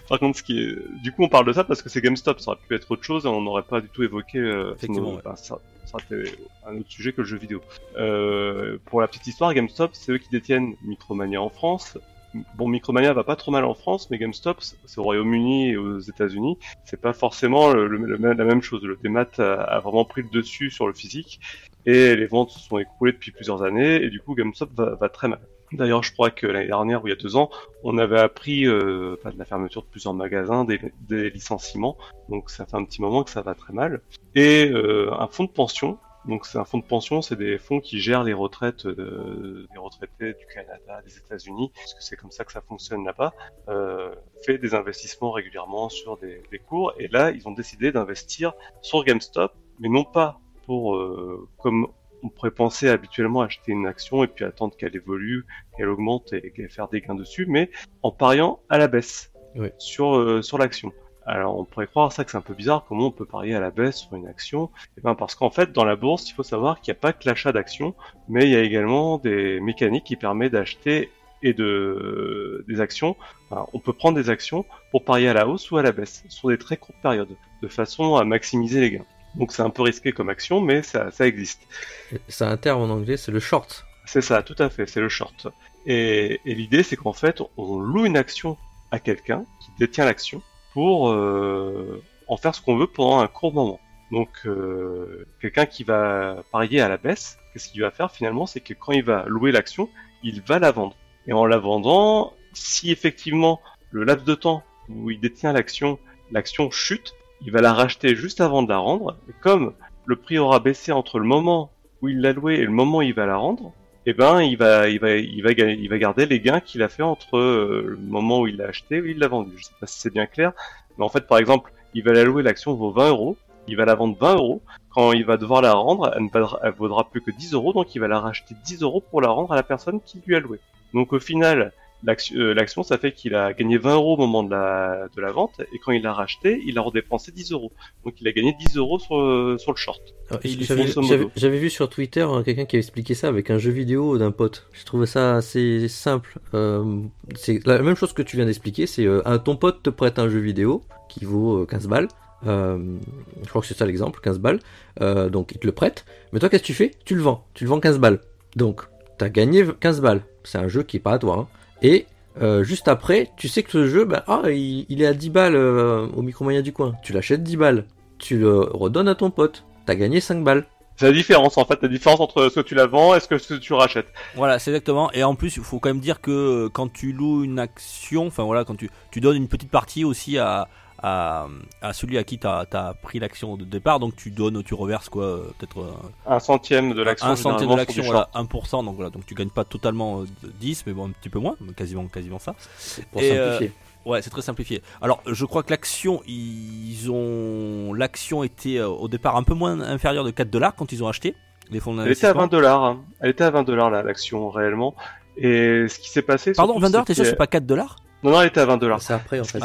par contre, ce qui est, du coup, on parle de ça parce que c'est GameStop. Ça aurait pu être autre chose et on n'aurait pas du tout évoqué. Euh, Effectivement, sinon, ouais. ça, ça été un autre sujet que le jeu vidéo. Euh, pour la petite histoire, GameStop, c'est eux qui détiennent Micromania en France. Bon, Micromania va pas trop mal en France, mais GameStop, c'est au Royaume-Uni et aux États-Unis. C'est pas forcément la même chose. Le démat a, vraiment pris le dessus sur le physique et les ventes se sont écroulées depuis plusieurs années et du coup GameStop va très mal. D'ailleurs, je crois que l'année dernière ou il y a deux ans, on avait appris euh, pas de la fermeture de plusieurs magasins, des, des licenciements. Donc ça fait un petit moment que ça va très mal. Et euh, un fonds de pension. Donc c'est un fonds de pension, c'est des fonds qui gèrent les retraites euh, des retraités du Canada, des États-Unis, parce que c'est comme ça que ça fonctionne là-bas. Euh, fait des investissements régulièrement sur des, des cours. Et là, ils ont décidé d'investir sur GameStop, mais non pas pour euh, comme on pourrait penser habituellement acheter une action et puis attendre qu'elle évolue, qu'elle augmente et qu'elle faire des gains dessus, mais en pariant à la baisse Oui. sur euh, sur l'action. Alors on pourrait croire ça que c'est un peu bizarre, comment on peut parier à la baisse sur une action? Eh ben parce qu'en fait dans la bourse il faut savoir qu'il n'y a pas que l'achat d'actions, mais il y a également des mécaniques qui permettent d'acheter et de des actions. Enfin, on peut prendre des actions pour parier à la hausse ou à la baisse sur des très courtes périodes, de façon à maximiser les gains. Donc c'est un peu risqué comme action, mais ça, ça existe. C'est un terme en anglais, c'est le short. C'est ça, tout à fait, c'est le short. Et, et l'idée, c'est qu'en fait, on loue une action à quelqu'un qui détient l'action pour euh, en faire ce qu'on veut pendant un court moment. Donc, euh, quelqu'un qui va parier à la baisse, qu'est-ce qu'il va faire finalement C'est que quand il va louer l'action, il va la vendre. Et en la vendant, si effectivement le laps de temps où il détient l'action, l'action chute, il va la racheter juste avant de la rendre. Et comme le prix aura baissé entre le moment où il l'a loué et le moment où il va la rendre, eh ben il va il va il va garder les gains qu'il a fait entre euh, le moment où il l'a acheté et où il l'a vendu. Je sais pas si c'est bien clair, mais en fait par exemple, il va la louer l'action vaut 20 euros, il va la vendre 20 euros. Quand il va devoir la rendre, elle ne vaudra, vaudra plus que 10 euros, donc il va la racheter 10 euros pour la rendre à la personne qui lui a loué. Donc au final, l'action, euh, l'action, ça fait qu'il a gagné 20 euros au moment de la, de la vente, et quand il l'a racheté, il a redépensé 10 euros. Donc il a gagné 10 euros sur, euh, sur le short. Il J'avais vu sur Twitter hein, quelqu'un qui a expliqué ça avec un jeu vidéo d'un pote. Je trouvais ça assez simple. Euh, c'est la même chose que tu viens d'expliquer. C'est euh, un- ton pote te prête un jeu vidéo qui vaut euh, 15 balles. Euh, je crois que c'est ça l'exemple, 15 balles. Euh, donc il te le prête. Mais toi, qu'est-ce que tu fais? Tu le vends. Tu le vends 15 balles. Donc t'as gagné 15 balles. C'est un jeu qui est pas à toi. hein. Et euh, juste après, tu sais que ce jeu, ben, ah, il, il est à 10 balles euh, au Micromania du coin. Tu l'achètes 10 balles. Tu le redonnes à ton pote. T'as gagné 5 balles. C'est la différence en fait, la différence entre ce que tu la vends et ce que tu rachètes. Voilà, c'est exactement. Et en plus, il faut quand même dire que euh, quand tu loues une action, enfin voilà, quand tu, tu donnes une petite partie aussi à, à, à celui à qui tu as, pris l'action de départ. Donc tu donnes, tu reverses quoi, euh, peut-être euh, un centième de l'action. Un centième de l'action, voilà, 1%. Donc voilà, donc tu gagnes pas totalement 10, mais bon, un petit peu moins, quasiment, quasiment ça. Pour simplifier. Ouais, c'est très simplifié. Alors, je crois que l'action, ils ont l'action était au départ un peu moins inférieure de 4 dollars quand ils ont acheté les fonds Elle était à 20 dollars. Hein. Elle était à 20 dollars l'action réellement. Et ce qui s'est passé. Pardon, 20 dollars, t'es sûr c'est pas 4 dollars? Non, non, elle était à 20 dollars. C'est après en fait.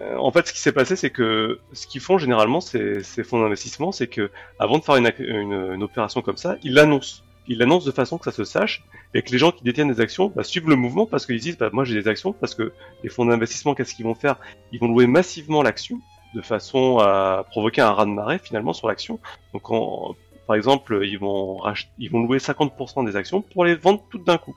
Euh, en fait, ce qui s'est passé, c'est que ce qu'ils font généralement, ces, fonds d'investissement, c'est que avant de faire une, opération comme ça, ils l'annoncent. Ils l'annoncent de façon que ça se sache et que les gens qui détiennent des actions bah, suivent le mouvement parce qu'ils disent bah, moi j'ai des actions parce que les fonds d'investissement qu'est-ce qu'ils vont faire? Ils vont louer massivement l'action de façon à provoquer un raz de marée finalement sur l'action. Donc par exemple, ils vont, ils vont louer 50% des actions pour les vendre toutes d'un coup.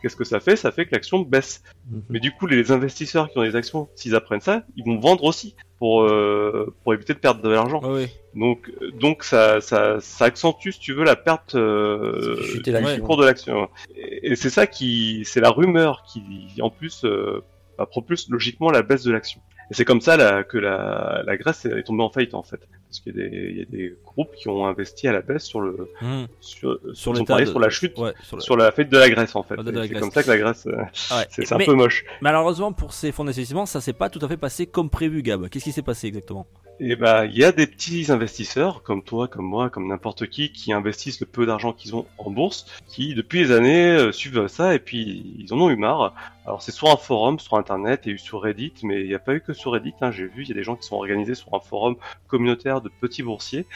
Qu'est-ce que ça fait? Ça fait que l'action baisse. Mhm. Mais du coup, les investisseurs qui ont des actions, s'ils apprennent ça, ils vont vendre aussi pour euh, pour éviter de perdre de l'argent. Donc donc ça, ça ça accentue si tu veux la perte euh, du cours de l'action. Et, c'est ça qui c'est la rumeur qui en plus euh, bah, propulse logiquement la baisse de l'action. Et c'est comme ça là, que la, la Grèce est tombée en faillite en fait, parce qu'il y, y, a des groupes qui ont investi à la baisse sur le mmh. sur sur, sur la chute, sur, la faillite de la Grèce en fait. C'est comme ça que la Grèce, euh, c'est un peu moche. Malheureusement pour ces fonds d'investissement, ça s'est pas tout à fait passé comme prévu, Gab. Qu'est-ce qui s'est passé exactement? Et eh bah, il y a des petits investisseurs, comme toi, comme moi, comme n'importe qui, qui investissent le peu d'argent qu'ils ont en bourse, qui depuis des années euh, suivent ça et puis ils en ont eu marre. Alors c'est sur un forum, sur internet et sur Reddit, mais il n'y a pas eu que sur Reddit. Hein, J'ai vu, il y a des gens qui sont organisés sur un forum communautaire de petits boursiers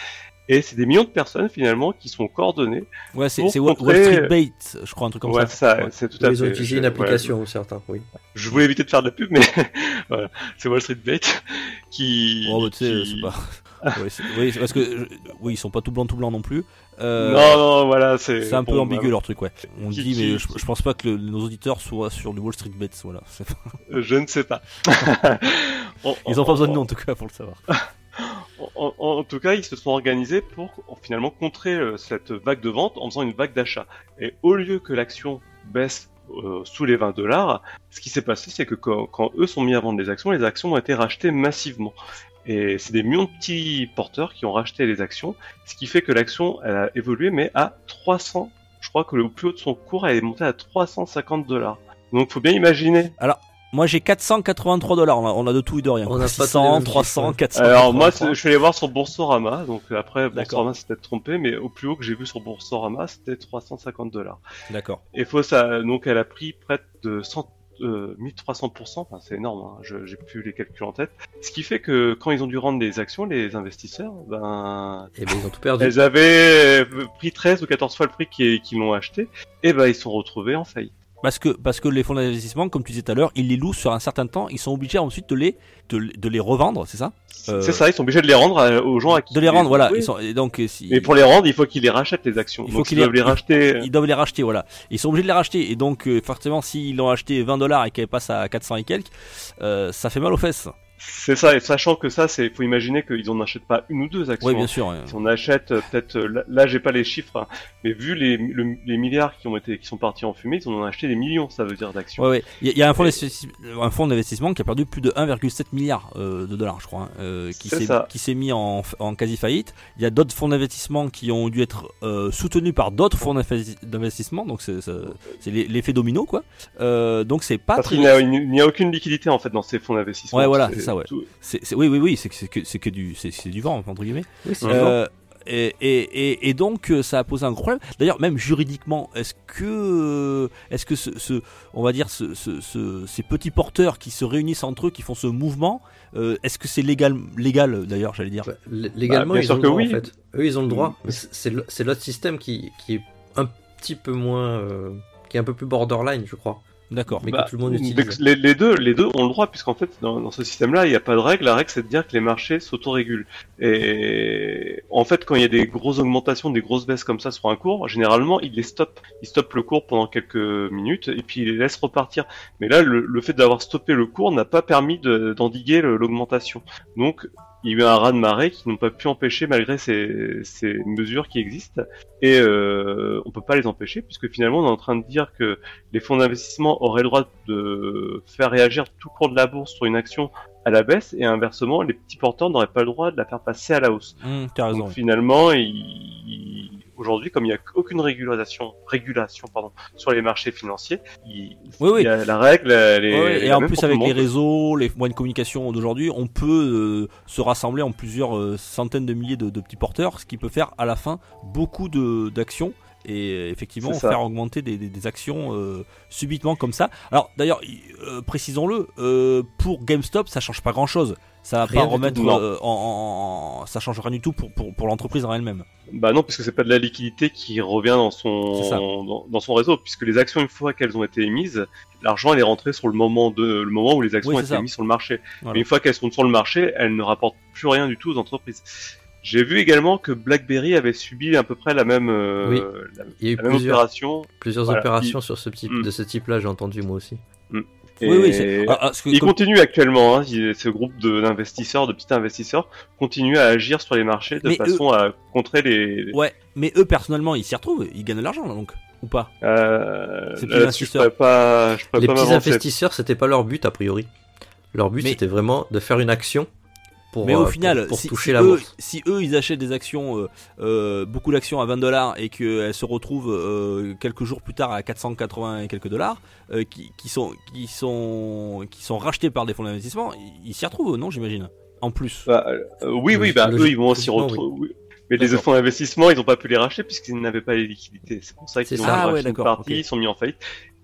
et c'est des millions de personnes finalement qui sont coordonnées. Ouais, c'est Wall Street Bait, je crois, un truc comme ouais, ça. ça c'est tout à Ils ont utilisé une application, certains, oui. Je voulais éviter de faire de la pub, mais (laughs) voilà, c'est Wall Street Bait qui. Oh, bah, tu sais, c'est pas. (laughs) oui, parce que oui, ils sont pas tout blancs tout blancs non plus. Euh, non, non, voilà, c'est. C'est un peu ambigu bah, leur truc, ouais. On dit, mais je, pense pas que nos auditeurs soient sur du Wall Street Bets, voilà. (laughs) je ne sais pas. ils ont pas besoin de nous en tout cas pour le savoir. En, tout cas, ils se sont organisés pour finalement contrer euh, cette vague de vente en faisant une vague d'achat. Et au lieu que l'action baisse euh, sous les 20 dollars, ce qui s'est passé, c'est que quand, eux sont mis à vendre des actions, les actions ont été rachetées massivement. Et c'est des millions de petits porteurs qui ont racheté les actions, ce qui fait que l'action a évolué, mais à 300. Je crois que le plus haut de son cours, elle est montée à 350 dollars. Donc, faut bien imaginer. Alors, moi j'ai 483 dollars, on, a de tout et de rien. On a 600, 300, 400. Alors moi je suis allé voir sur Boursorama, donc après Boursorama s'est peut-être trompé, mais au plus haut que j'ai vu sur Boursorama c'était 350 dollars. D'accord. Et faut ça, donc elle a pris près de 100, 1300%, enfin, c'est énorme, hein, j'ai plus les calculs en tête. Ce qui fait que quand ils ont dû rendre des actions, les investisseurs, ben, et eh ben ils ont tout perdu. Elles avaient pris 13 ou 14 fois le prix qu'ils l'ont acheté, et ben ils sont retrouvés en faillite. Parce que, parce que les fonds d'investissement, comme tu disais tout à l'heure, ils les louent sur un certain temps, ils sont obligés ensuite de les, de, les revendre, c'est ça euh, C'est ça, ils sont obligés de les rendre euh, aux gens à qui De les rendre, voilà. Ils sont, et donc, si... Mais pour les rendre, il faut qu'ils les rachètent les actions. Il faut qu'ils doivent les, racheter. Ils, doivent les racheter, voilà. Ils sont obligés de les racheter. Et donc, euh, forcément, s'ils l'ont acheté 20 dollars et qu'elle passe à 400 et quelques, ça fait mal aux fesses. C'est ça, et sachant que ça, c'est, faut imaginer qu'ils en achètent pas une ou deux actions. Oui, bien sûr. Si on achète euh, peut-être, euh, là, j'ai pas les chiffres, hein, mais vu les, les milliards qui ont été, qui sont partis en fumée, ils en ont acheté des millions, ça veut dire d'actions. Ouais, ouais. Il y, a un fonds, d'investissement qui a perdu plus de 1,7 milliard euh, de dollars, je crois, hein, qui s'est, qui s'est mis en, en quasi faillite. Il y a d'autres fonds d'investissement qui ont dû être soutenus par d'autres fonds d'investissement, donc c'est, c'est l'effet domino, quoi. donc c'est pas. Parce qu'il n'y a, a, aucune liquidité en fait dans ces fonds d'investissement. Ouais, voilà, c'est ça c'est oui, oui, oui, c'est que, c'est que du, c'est du vent entre guillemets. Euh, et, et, et, donc euh, ça a posé un gros problème. D'ailleurs, même juridiquement, est-ce que, est-ce que ce, on va dire, ce, ce, ces petits porteurs qui se réunissent entre eux, qui font ce mouvement, euh, est-ce que c'est légal, légal d'ailleurs, j'allais dire? Bah, légalement, bah, ils ont le droit, oui. en fait. Eux, ils ont le droit. Mm. C'est l'autre système qui, qui, est un petit peu moins, qui est un peu plus borderline, je crois. D'accord. Mais bah, tout le monde utilise. Les, deux, les deux ont le droit, puisqu'en fait, dans, ce système-là, il n'y a pas de règle. La règle, c'est de dire que les marchés s'autorégulent. Et en fait, quand il y a des grosses augmentations, des grosses baisses comme ça sur un cours, généralement, ils les stoppent. Ils stoppent le cours pendant quelques minutes et puis ils les laissent repartir. Mais là, le, fait d'avoir stoppé le cours n'a pas permis d'endiguer l'augmentation. Donc, il y a eu un raz de marée qui n'ont pas pu empêcher malgré ces, ces mesures qui existent. Et euh, on peut pas les empêcher puisque finalement on est en train de dire que les fonds d'investissement auraient le droit de faire réagir tout court de la bourse sur une action à la baisse et inversement les petits porteurs n'auraient pas le droit de la faire passer à la hausse. T'as raison. Donc finalement, il- il- aujourd'hui, comme il n'y a aucune régulation, régulation pardon, sur les marchés financiers, il, Oui, oui. il y a la règle, elle est, Ouais, elle est et en plus avec le les réseaux, les moyens de communication d'aujourd'hui, on peut euh, se rassembler en plusieurs euh, centaines de milliers de, de petits porteurs, ce qui peut faire à la fin beaucoup d'actions et euh, effectivement faire augmenter des, des- des actions euh, subitement comme ça. Alors d'ailleurs, euh, précisons-le, euh, pour GameStop, ça change pas grand-chose. Ça va Rien pas tout, remettre non. euh, en, en- en- ça change rien du tout pour, pour, pour l'entreprise en elle-même. Bah non, puisque c'est pas de la liquidité qui revient dans son dans, dans son réseau, puisque les actions une fois qu'elles ont été émises, l'argent elle est rentré sur le moment de le moment où les actions Oui, ont été ça. mises sur le marché. Voilà. Mais une fois qu'elles sont sur le marché, elles ne rapportent plus rien du tout aux entreprises. J'ai vu également que BlackBerry avait subi à peu près la même euh, Oui. la, Il y a eu la même plusieurs, opération. plusieurs Voilà, opérations sur ce type, Mm. de ce type-là, j'ai entendu moi aussi. Et Oui, oui, c'est- ah, ah, parce que Il comme- continue actuellement, hein, il- ce groupe de- d'investisseurs, de, petits investisseurs, continue à agir sur les marchés de Mais façon à contrer les. ouais, mais eux personnellement, ils s'y retrouvent, ils gagnent de l'argent là, donc ou pas Euh, là-dessus, je l'investisseur. pourrais pas, je Les pas petits investisseurs, c'était pas leur but a priori. Leur but Mais- c'était vraiment de faire une action pour, Mais euh, au pour- final, pour, si, toucher si la eux, bourse. si eux ils achètent des actions, euh, euh, beaucoup d'actions à 20 dollars et qu'elles se retrouvent euh, quelques jours plus tard à 480 et quelques dollars, euh, qui, qui sont qui sont qui sont rachetés par des fonds d'investissement, ils s'y retrouvent, non J'imagine. En plus. Bah, euh, oui, oui, bah, eux, ils vont aussi logiquement, retrouver. oui. Mais les fonds d'investissement, ils n'ont pas pu les racheter puisqu'ils n'avaient pas les liquidités. C'est pour ça qu'ils ont ça. Ah racheté ouais, une partie, ils sont mis en faillite.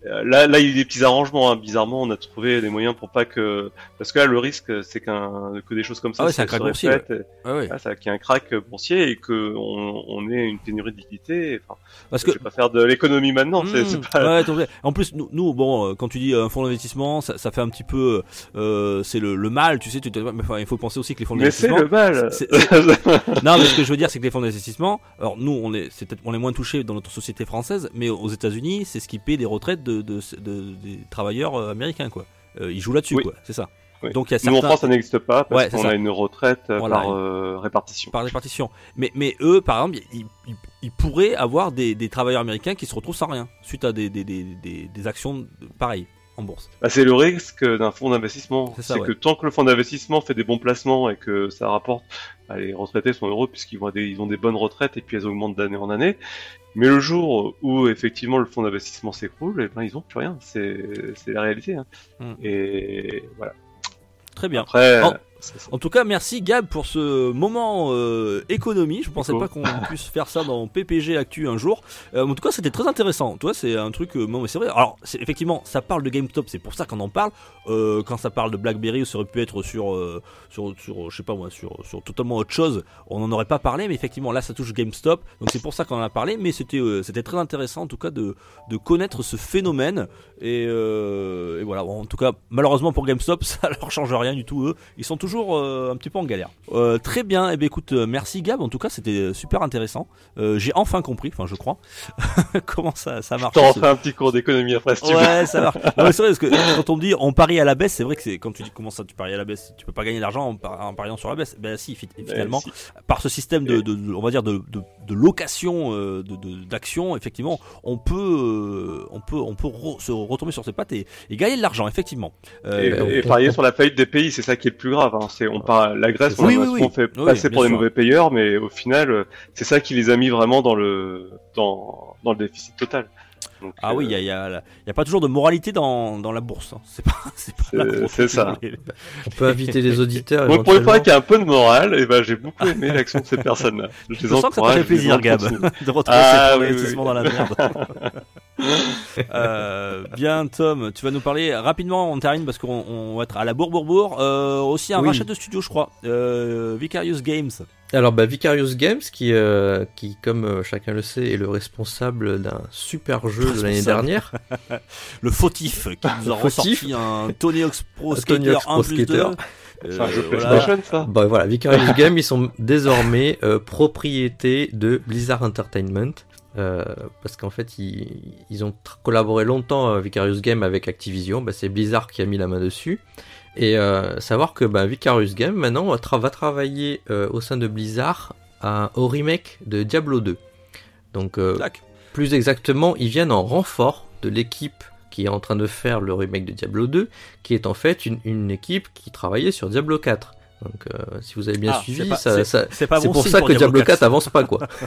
Euh, Là, là, il y a eu des petits arrangements. Hein. Bizarrement, on a trouvé des moyens pour pas que, parce que là, le risque, c'est qu'un que des choses comme ça Ah ouais, un se répètent, Ah ouais. ah, ça, qu'il y ait un crack boursier et que on, on ait une pénurie de liquidité. Enfin, Parce je que vais pas faire de l'économie maintenant. Mmh, c'est pas. ouais. En plus, nous, nous, bon, euh, quand tu dis euh, un fonds d'investissement, ça, ça fait un petit peu, euh, c'est le, le mal, tu sais. Tu te- mais enfin, il faut penser aussi que les fonds Mais c'est d'investissement. le mal. (laughs) Non, mais ce que je veux dire, c'est que les fonds d'investissement, alors nous, on est, c'est peut-être, on est moins touchés dans notre société française, mais aux États-Unis, c'est ce qui paie des retraites de, de, de- des travailleurs euh, américains, quoi. Euh, ils jouent là-dessus, Oui. quoi. C'est ça. Oui. Donc il y a Nous en certains France, ça n'existe pas parce Ouais, qu'on a une retraite euh, Voilà. par euh, répartition. par répartition. Mais, mais eux, par exemple, ils, ils- ils pourraient avoir des, des travailleurs américains qui se retrouvent sans rien suite à des actions pareilles en bourse. Bah, c'est le risque d'un fonds d'investissement. C'est ouais. que tant que le fonds d'investissement fait des bons placements et que ça rapporte, bah, les retraités sont heureux puisqu'ils vont des, ils ont des bonnes retraites et puis elles augmentent d'année en année. Mais le jour où effectivement le fonds d'investissement s'écroule, eh ben ils ont plus rien. C'est la réalité. Hein. Hmm. Et voilà. Très bien. Après. En tout cas, merci Gab pour ce moment euh, économie. Je pensais pas qu'on puisse faire ça dans PPG Actu un jour. Euh, en tout cas, c'était très intéressant. Toi, c'est un truc. euh, mais c'est vrai. Alors, effectivement, ça parle de GameStop. C'est pour ça qu'on en parle. Euh, quand ça parle de BlackBerry, ça aurait pu être sur, euh, sur, sur, je sais pas moi, sur, sur totalement autre chose. On n'en aurait pas parlé, mais effectivement, là, ça touche GameStop. Donc c'est pour ça qu'on en a parlé. Mais c'était, c'était très intéressant, en tout cas, de, de connaître ce phénomène. Et, et voilà. Bon, en tout cas, malheureusement pour GameStop, (laughs) ça leur change rien du tout. Eux, ils sont toujours euh, un petit peu en galère. Euh, très bien. Et ben écoute, euh, merci Gab. En tout cas, c'était super intéressant. J'ai enfin compris, enfin je crois, (laughs) comment ça, ça marche. T'en ce- un petit cours d'économie après si tu veux. Ouais, ça marche. Non, mais c'est vrai parce que (laughs) quand on dit on parie à la baisse, c'est vrai que c'est quand tu dis comment ça tu paries à la baisse, tu peux pas gagner d'argent en, par- en pariant sur la baisse. Ben si, fi- finalement, si. par ce système de, de- de- on va dire de, de, location d'actions, effectivement, on peut on peut on peut re- se retomber sur ses pattes et, et gagner de l'argent, effectivement. Et, ben, on- et on- parier sur la faillite des pays, c'est ça qui est le plus grave. C'est on part la Grèce, on, Oui, oui, on fait Oui, passer pour des mauvais payeurs, mais au final, euh, c'est ça qui les a mis vraiment dans le dans dans le déficit total. Donc, Ah oui, il y euh, a, il y, a, y a pas toujours de moralité dans, dans la bourse. hein. C'est pas, (laughs) ça. (laughs) On peut inviter les auditeurs. Donc pour une fois qu'il y a un peu de morale, et ben j'ai beaucoup aimé l'action de ces personnes-là. Je, les (laughs) Je sens que ça fait les plaisir, Gab, de retrouver Ah, cet oui, dans la merde. (laughs) Euh, bien, Tom, tu vas nous parler rapidement. On termine parce qu'on on va être à la bourg-bourg-bourg. Euh, aussi un Oui. rachat de studio, je crois. Euh, Vicarious Games. Alors, bah, Vicarious Games, qui, euh, qui, comme euh, chacun le sait, est le responsable d'un super jeu de l'année dernière. (laughs) Le fautif qui (laughs) nous a ressorti un Tony Hawk's Pro Un Skater Tony Hawk's 1 Pro plus Skater. 2. C'est un jeu Euh, voilà. Ça Bah voilà, Vicarious Games, ils sont désormais euh, propriété de Blizzard Entertainment. Euh, parce qu'en fait, ils, ils ont collaboré longtemps, euh, Vicarious Games, avec Activision. Bah, c'est Blizzard qui a mis la main dessus. Et euh, savoir que bah, Vicarious Game maintenant va, tra- va travailler euh, au sein de Blizzard à- au remake de Diablo 2. Donc plus exactement, ils viennent en renfort de l'équipe qui est en train de faire le remake de Diablo 2, qui est en fait une, une équipe qui travaillait sur Diablo 4. Donc euh, si vous avez bien Ah, suivi, c'est ça- pour ça que Diablo 4 4. avance pas quoi. (laughs)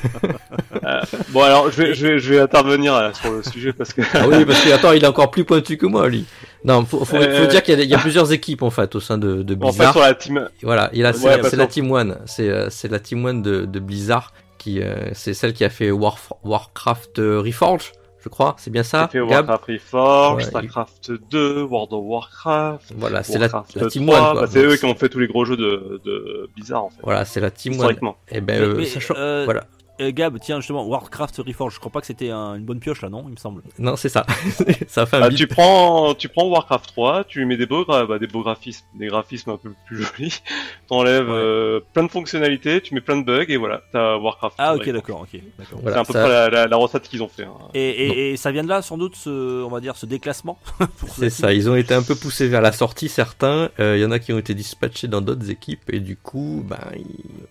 Bon, alors, je vais, je vais, je vais intervenir euh, sur le sujet parce que. Ah oui, parce que attends, il est encore plus pointu que moi lui. Non, faut, faut, Euh, faut dire qu'il y, a il y a plusieurs équipes en fait au sein de, de En fait, Blizzard. sur la team. Voilà, et là c'est Ouais, la qu'en- Team One, c'est euh, c'est la Team One de, de Blizzard qui euh, c'est celle qui a fait Warf- Warcraft euh, Reforged, je crois, c'est bien ça, fait Warcraft Reforged, Ouais, Starcraft 2, World of Warcraft. Voilà, c'est la, Warcraft la Team 3, One. bah, c'est eux qui ont fait tous les gros jeux de, de Blizzard en fait. Voilà, c'est la Team One. Et ben, Mais- euh, mais, sachant- euh, voilà, Euh, Gab, tiens, justement, Warcraft Reforged, je crois pas que c'était un- une bonne pioche là, non Il me semble. non, c'est ça. (laughs) ça fait un Bah, tu prends, tu prends Warcraft 3, tu lui mets des beaux, bah, des beaux graphismes, des graphismes un peu plus (laughs) jolis. T'enlèves Ouais. euh, plein de fonctionnalités, tu mets plein de bugs et voilà, t'as Warcraft. Ah, ok, d'accord, ok. Voilà, c'est à peu ça- près la, la, la recette qu'ils ont fait. hein. Et, et, et ça vient de là, sans doute, ce, on va dire, ce déclassement (laughs) pour C'est ça, ils ont été un peu poussés vers la sortie, certains. Euh, Il y en a qui ont été dispatchés dans d'autres équipes, et du coup, il-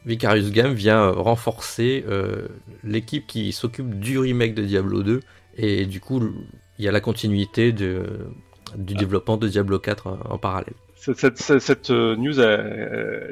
Vicarious Game vient euh, renforcer euh, l'équipe qui s'occupe du remake de Diablo 2, et du coup, il y a la continuité de, du développement de Diablo 4 en, en parallèle. Cette, cette, euh, news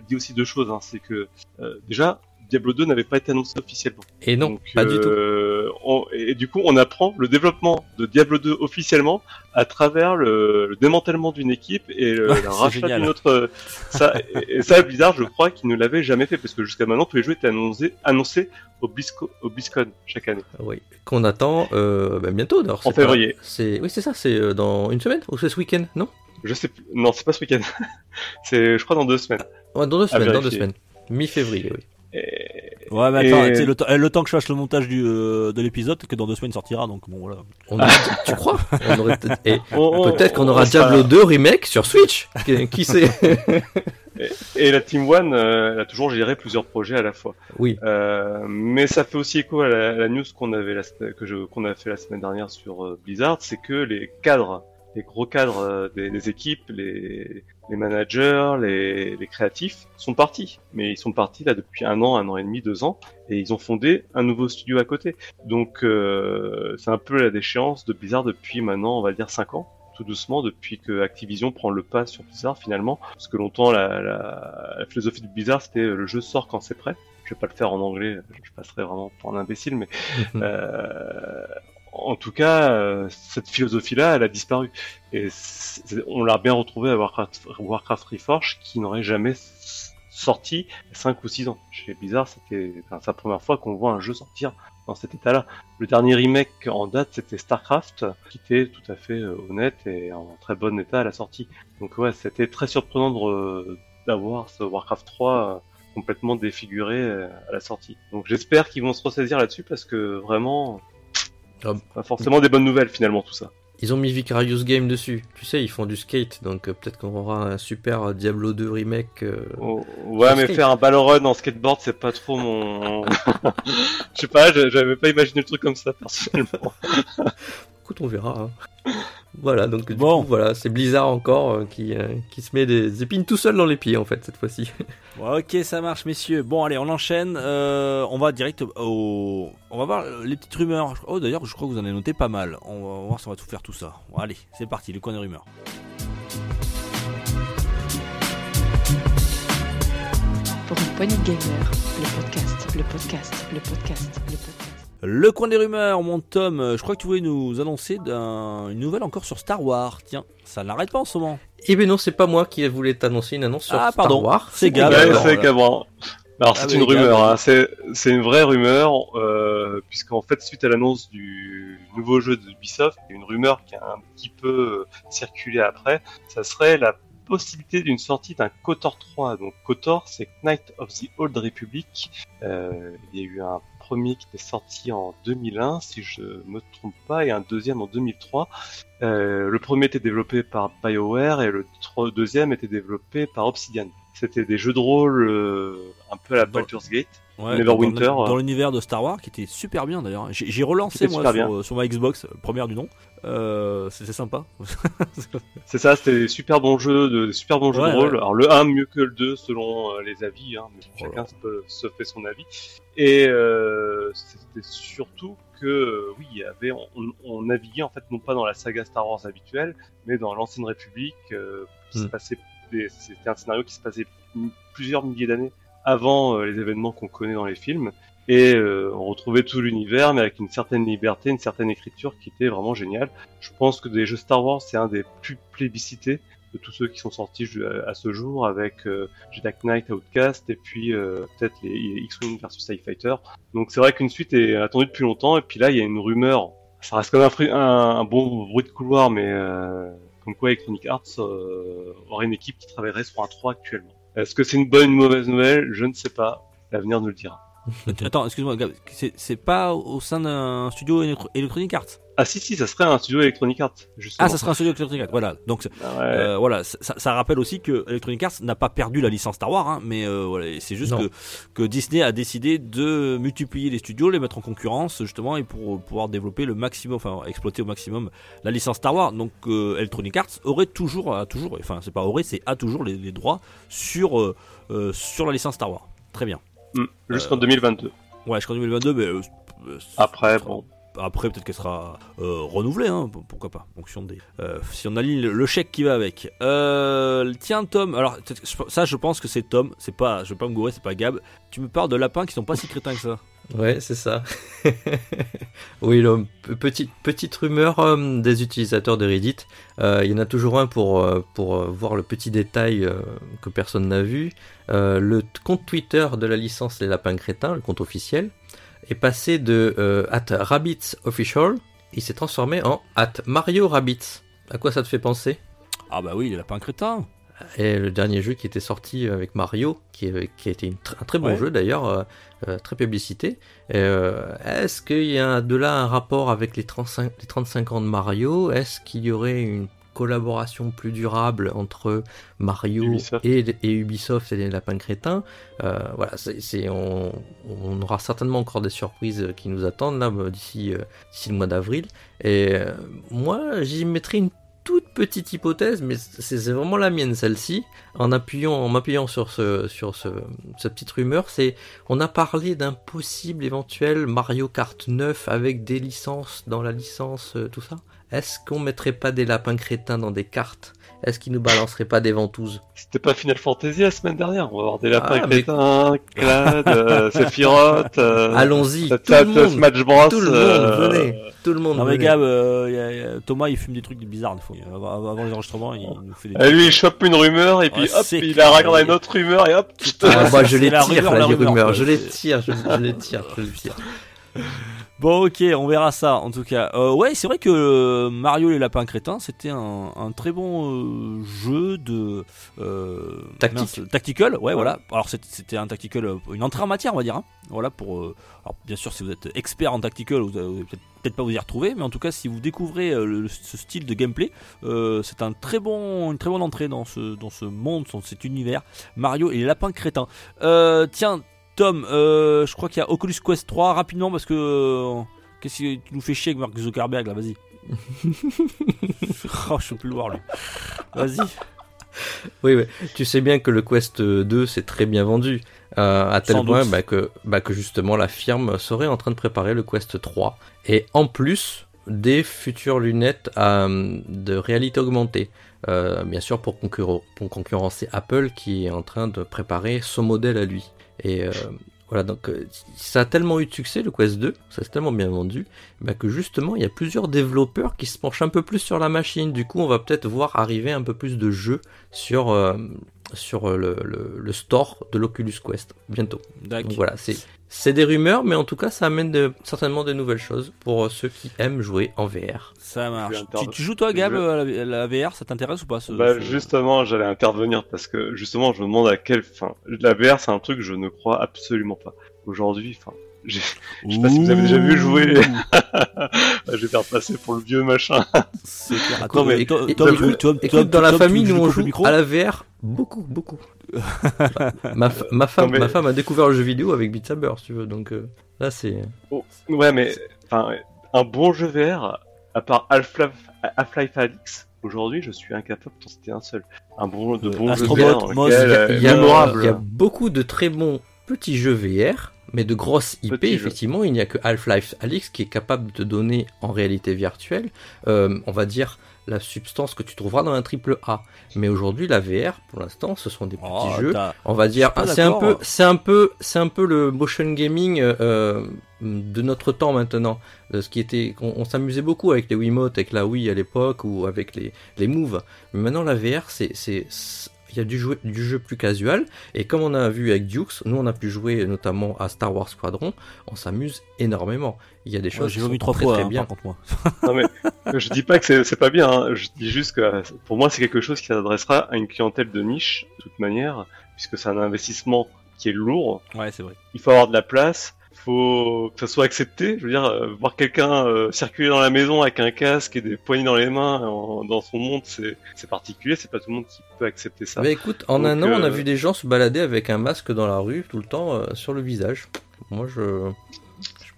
dit aussi deux choses. Hein. C'est que euh, déjà, Diablo 2 n'avait pas été annoncé officiellement. Et non, Donc, pas du tout. euh, on- et du coup, on apprend le développement de Diablo 2 officiellement à travers le, le démantèlement d'une équipe et le, Ouais, rachat d'une autre. euh, Ça, et, et ça, Blizzard, je crois qu'ils ne l'avaient jamais fait parce que jusqu'à maintenant, tous les jeux étaient annoncés, annoncés au, Blisco, au BlizzCon chaque année. Oui, qu'on attend euh, ben, bientôt. d'ailleurs, En pas- février. C'est Oui, c'est ça, c'est dans une semaine, ou c'est ce week-end, non? Je sais plus. Non, c'est pas ce week-end. (laughs) c'est, je crois, dans deux semaines. Ouais, Dans deux semaines, dans deux vérifier. semaine. Mi-février, oui. Et... Ouais, mais attends, Et- sais, le, temps- le temps que je fasse le montage du, euh, de l'épisode, que dans deux semaines il sortira, donc bon, voilà. On tu crois? Aurait peut-être- et (laughs) On- on- Peut-être qu'on on aura Diablo 2 remake sur Switch. Qui, qui sait? (laughs) Et la Team One, euh, elle a toujours géré plusieurs projets à la fois. Oui. Euh, mais ça fait aussi écho à la, à la news qu'on avait la, que je, qu'on a fait la semaine dernière sur euh, Blizzard, c'est que les cadres, les gros cadres euh, des, des équipes, les, les managers, les, les créatifs sont partis. Mais ils sont partis là depuis un an, un an et demi, deux ans, et ils ont fondé un nouveau studio à côté. Donc euh, c'est un peu la déchéance de Blizzard depuis maintenant, on va dire cinq ans tout doucement depuis que Activision prend le pas sur Blizzard finalement. Parce que longtemps, la, la, la philosophie de Blizzard, c'était euh, le jeu sort quand c'est prêt. Je vais pas le faire en anglais, je passerai vraiment pour un imbécile, mais (laughs) euh, en tout cas, euh, cette philosophie-là, elle a disparu. Et on l'a bien retrouvé à Warcraft, Warcraft qui n'aurait jamais sorti 5 ou 6 ans. Chez Blizzard, c'était enfin, la première fois qu'on voit un jeu sortir dans cet état-là. Le dernier remake en date, c'était StarCraft, qui était tout à fait euh, honnête et en très bon état à la sortie. Donc ouais, c'était très surprenant d'avoir ce Warcraft 3 euh, complètement défiguré à la sortie. Donc j'espère qu'ils vont se ressaisir là-dessus parce que vraiment, Ah. pas forcément des bonnes nouvelles finalement tout ça. Ils ont mis Vicarious Game dessus. Tu sais, ils font du skate, donc euh, peut-être qu'on aura un super Diablo 2 remake. euh, Oh, ouais, mais skate. faire un ballon run en skateboard, c'est pas trop mon. (laughs) (laughs) Je sais pas, je- j'avais pas imaginé le truc comme ça personnellement. (laughs) Écoute, on verra. hein. Voilà, donc du Bon. coup, voilà, c'est Blizzard encore euh, qui, euh, qui se met des épines tout seul dans les pieds en fait cette fois-ci. (laughs) Ok, ça marche, messieurs. Bon, allez, on enchaîne. Euh, on va direct au. On va voir les petites rumeurs. Oh, d'ailleurs, je crois que vous en avez noté pas mal. On va voir si on va tout faire tout ça. Bon, allez, c'est parti, le coin des rumeurs. Pour une poignée de gamers, le podcast, le podcast, le podcast, le podcast. Le coin des rumeurs, mon Tom. euh, Je crois que tu voulais nous annoncer d'un- une nouvelle encore sur Star Wars. Tiens, ça n'arrête pas en ce moment. Eh ben non, c'est pas moi qui voulais t'annoncer une annonce sur Ah, Star pardon. Wars. C'est Gab. Ouais, c'est. Gabran. Alors Ah, c'est une rumeur, hein. c'est c'est une vraie rumeur, euh, puisqu'en fait suite à l'annonce du nouveau jeu de Ubisoft, il y a une rumeur qui a un petit peu circulé après, ça serait la possibilité d'une sortie d'un KOTOR 3. Donc KOTOR c'est Knight of the Old Republic. Euh, il y a eu un premier qui était sorti en 2001, si je me trompe pas, et un deuxième en 2003. Euh, le premier était développé par BioWare et le deuxième était développé par Obsidian. C'était des jeux de rôle euh, un peu à la Baldur's Gate. Ouais, Neverwinter, dans, dans euh. l'univers de Star Wars qui était super bien d'ailleurs. J'ai relancé moi sur, sur ma Xbox, euh, première du nom. Euh, C'était sympa. (laughs) C'est ça, c'était des super bons jeux, de, des super bons jeux de rôle. ouais. Alors le 1 mieux que le 2 selon euh, les avis, hein, mais Oh chacun se, peut- se fait son avis. Et euh, c'était surtout que oui, il y avait, on, on naviguait en fait non pas dans la saga Star Wars habituelle, mais dans l'ancienne République. euh, qui se Mm. passait, des- c'était un scénario qui se passait plusieurs milliers d'années avant euh, les événements qu'on connaît dans les films. Et euh, on retrouvait tout l'univers, mais avec une certaine liberté, une certaine écriture qui était vraiment géniale. Je pense que des jeux Star Wars, c'est un des plus plébiscités de tous ceux qui sont sortis à ce jour, avec euh, Jedi Knight, Outcast, et puis euh, peut-être les, X-Wing versus TIE Fighter. Donc c'est vrai qu'une suite est attendue depuis longtemps, et puis là, il y a une rumeur. Ça reste quand même un bon bruit de couloir, mais euh, comme quoi Electronic Arts euh, aurait une équipe qui travaillerait sur un 3 actuellement. Est-ce que c'est une bonne ou une mauvaise nouvelle? Je ne sais pas. L'avenir nous le dira. (laughs) Attends, excuse-moi, c'est pas au sein d'un studio Electronic Arts? Ah si si, ça serait un studio Electronic Arts. Justement. Ah, ça sera un studio Electronic Arts. Voilà. Donc Ah ouais. Euh, voilà, ça, ça rappelle aussi que Electronic Arts n'a pas perdu la licence Star Wars, hein, mais euh, voilà, c'est juste que, que Disney a décidé de multiplier les studios, les mettre en concurrence justement, et pour pouvoir développer le maximum, enfin exploiter au maximum la licence Star Wars. Donc euh, Electronic Arts aurait toujours, a toujours, enfin c'est pas aurait, c'est a toujours les, les droits sur euh, euh, sur la licence Star Wars. Très bien. Hmm, Jusqu'en euh, 2022. Ouais, jusqu'en 2022, mais euh, euh, Après, bon. après, peut-être qu'elle sera euh, renouvelée, hein, pourquoi pas, en fonction des. euh, si on aligne le, le chèque qui va avec. Euh, tiens, Tom, alors ça, je pense que c'est Tom, c'est pas, je vais pas me gourer, c'est pas Gab. Tu me parles de lapins qui sont pas si crétins que ça. Ouais, c'est ça. (laughs) oui, petite, petite rumeur euh, des utilisateurs de Reddit. Euh, Il y en a toujours un pour, euh, pour voir le petit détail que personne n'a vu. Le compte Twitter de la licence Les Lapins Crétins, le compte officiel, est passé de at Rabbits Official. Il s'est transformé en at Mario Rabbits. À quoi ça te fait penser? Ah bah oui, les lapins crétins. Et le dernier jeu qui était sorti avec Mario, qui, qui a été une un très bon Ouais. jeu d'ailleurs, euh, euh, très publicité. Euh, Est-ce qu'il y a de là un rapport avec les 35, les 35 ans de Mario? Est-ce qu'il y aurait une collaboration plus durable entre Mario Ubisoft. et, et Ubisoft et les lapins crétins? Euh, Voilà, c'est, on, on aura certainement encore des surprises qui nous attendent là euh, d'ici, euh, le mois d'avril. Et euh, moi, j'y mettrais une toute petite hypothèse, mais c'est vraiment la mienne celle-ci. En appuyant, en m'appuyant sur ce, sur ce, cette petite rumeur, c'est on a parlé d'un possible éventuel Mario Kart 9 avec des licences dans la licence, euh, tout ça. Est-ce qu'on mettrait pas des lapins crétins dans des cartes Est-ce qu'ils nous balanceraient pas des ventouses C'était pas Final Fantasy la semaine dernière. On va avoir des lapins Ah, mais- crétins, Clad, euh, (laughs) Sephiroth. euh, Allons-y, tout le monde, Smash Bros. tout le monde, euh, venez, tout le monde. Non mais. Gab, euh, y a- y a- Thomas il fume des trucs bizarres des fois. Avant, les enregistrements, il nous fait des euh, lui, il chope une rumeur et puis hop, il clair. a regardé une autre rumeur et hop. Ah, bah, je les la tire rumeur, là, la les rumeur, rumeurs, je les tire, je, je les tire, je les tire. Bon, ok, on verra ça en tout cas. Euh, ouais, c'est vrai que euh, Mario et les lapins crétins, c'était un, un très bon euh, jeu de euh, Tactique. mince, tactical. Ouais, voilà. Alors c'était- un tactical, euh, une entrée en matière, on va dire. hein. Voilà pour. euh, alors bien sûr, si vous êtes expert en tactical, vous allez peut-être peut-être pas vous y retrouver, mais en tout cas, si vous découvrez le- ce style de gameplay, euh, c'est un très bon, une très bonne entrée dans ce dans ce monde, dans cet univers. Mario et les lapins crétins. Euh, tiens. Tom, euh, je crois qu'il y a Oculus Quest 3 rapidement parce que euh, qu'est-ce que tu nous fais chier avec Mark Zuckerberg là, vas-y. (laughs) oh, je peux plus le voir lui. Vas-y. Oui, oui. tu sais bien que le Quest 2 c'est très bien vendu, euh, à tel Sans point doute. bah, que, bah, que justement la firme serait en train de préparer le Quest 3. Et en plus des futures lunettes euh, de réalité augmentée. Euh, bien sûr pour, concurren- pour concurrencer Apple qui est en train de préparer son modèle à lui. Et euh, voilà, donc euh, ça a tellement eu de succès le Quest 2, ça s'est tellement bien vendu, bah, que justement il y a plusieurs développeurs qui se penchent un peu plus sur la machine. Du coup, on va peut-être voir arriver un peu plus de jeux sur, euh, sur le, le- le store de l'Oculus Quest bientôt. Donc voilà, c'est c'est des rumeurs, mais en tout cas, ça amène de- certainement de nouvelles choses pour euh, ceux qui aiment jouer en VR. Ça marche. Tu, tu joues toi, Gab, à la, à la VR Ça t'intéresse ou pas ce- Bah, ce- justement, j'allais intervenir parce que justement, je me demande à quelle fin. La VR, c'est un truc que je ne crois absolument pas. Aujourd'hui, enfin, Je sais pas si vous avez déjà vu jouer. (laughs) je vais faire passer pour le vieux machin. C'est clair. Attends, mais Tom, écoute, dans la Tom, famille, nous on joue micro à la VR beaucoup, beaucoup. (laughs) ma, femme, ma femme a découvert le jeu vidéo avec Beat Saber, si tu veux. Donc euh, là, c'est. Oh, ouais, mais enfin, un bon jeu VR, à part Half-Life Half-Life Alyx, aujourd'hui, je suis incapable d'en citer un seul. Un bon, de Euh, bons jeux VR, il y a beaucoup de très bons petits jeux VR, mais de grosses IP, effectivement, il n'y a que Half-Life Alyx qui est capable de te donner en réalité virtuelle, euh, on va dire, la substance que tu trouveras dans un triple A. Mais aujourd'hui, la VR, pour l'instant, ce sont des petits Oh, jeux. On va dire, c'est un peu, c'est un peu, c'est un peu le motion gaming euh, de notre temps maintenant. De ce qui était, on, on s'amusait beaucoup avec les Wiimote, avec la Wii à l'époque ou avec les les Move. Mais maintenant la VR, c'est- il y a du jeu, du jeu plus casual. Et comme on a vu avec Dukes, nous on a pu jouer notamment à Star Wars Squadron, on s'amuse énormément. Il y a des choses J'ai qui sont trois très, fois, très hein, bien. contre, moi. (laughs) Non mais je dis pas que c'est- pas bien, hein. je dis juste que pour moi c'est quelque chose qui s'adressera à une clientèle de niche de toute manière, puisque c'est un investissement qui est lourd. Ouais, c'est vrai. Il faut avoir de la place, faut que ça soit accepté. Je veux dire, euh, voir quelqu'un euh, circuler dans la maison avec un casque et des poignées dans les mains en- dans son monde, c'est particulier. C'est pas tout le monde qui peut accepter ça. Mais écoute, en Donc, un an, on a euh, vu des gens se balader avec un masque dans la rue tout le temps sur le visage. Moi, je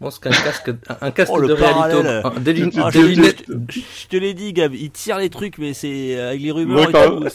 pense qu'un casque, un, casque Oh, de réalité, un- des, Ah, des je, lunettes. je- je te l'ai dit, Gab, il tire les trucs, mais c'est avec les rumeurs et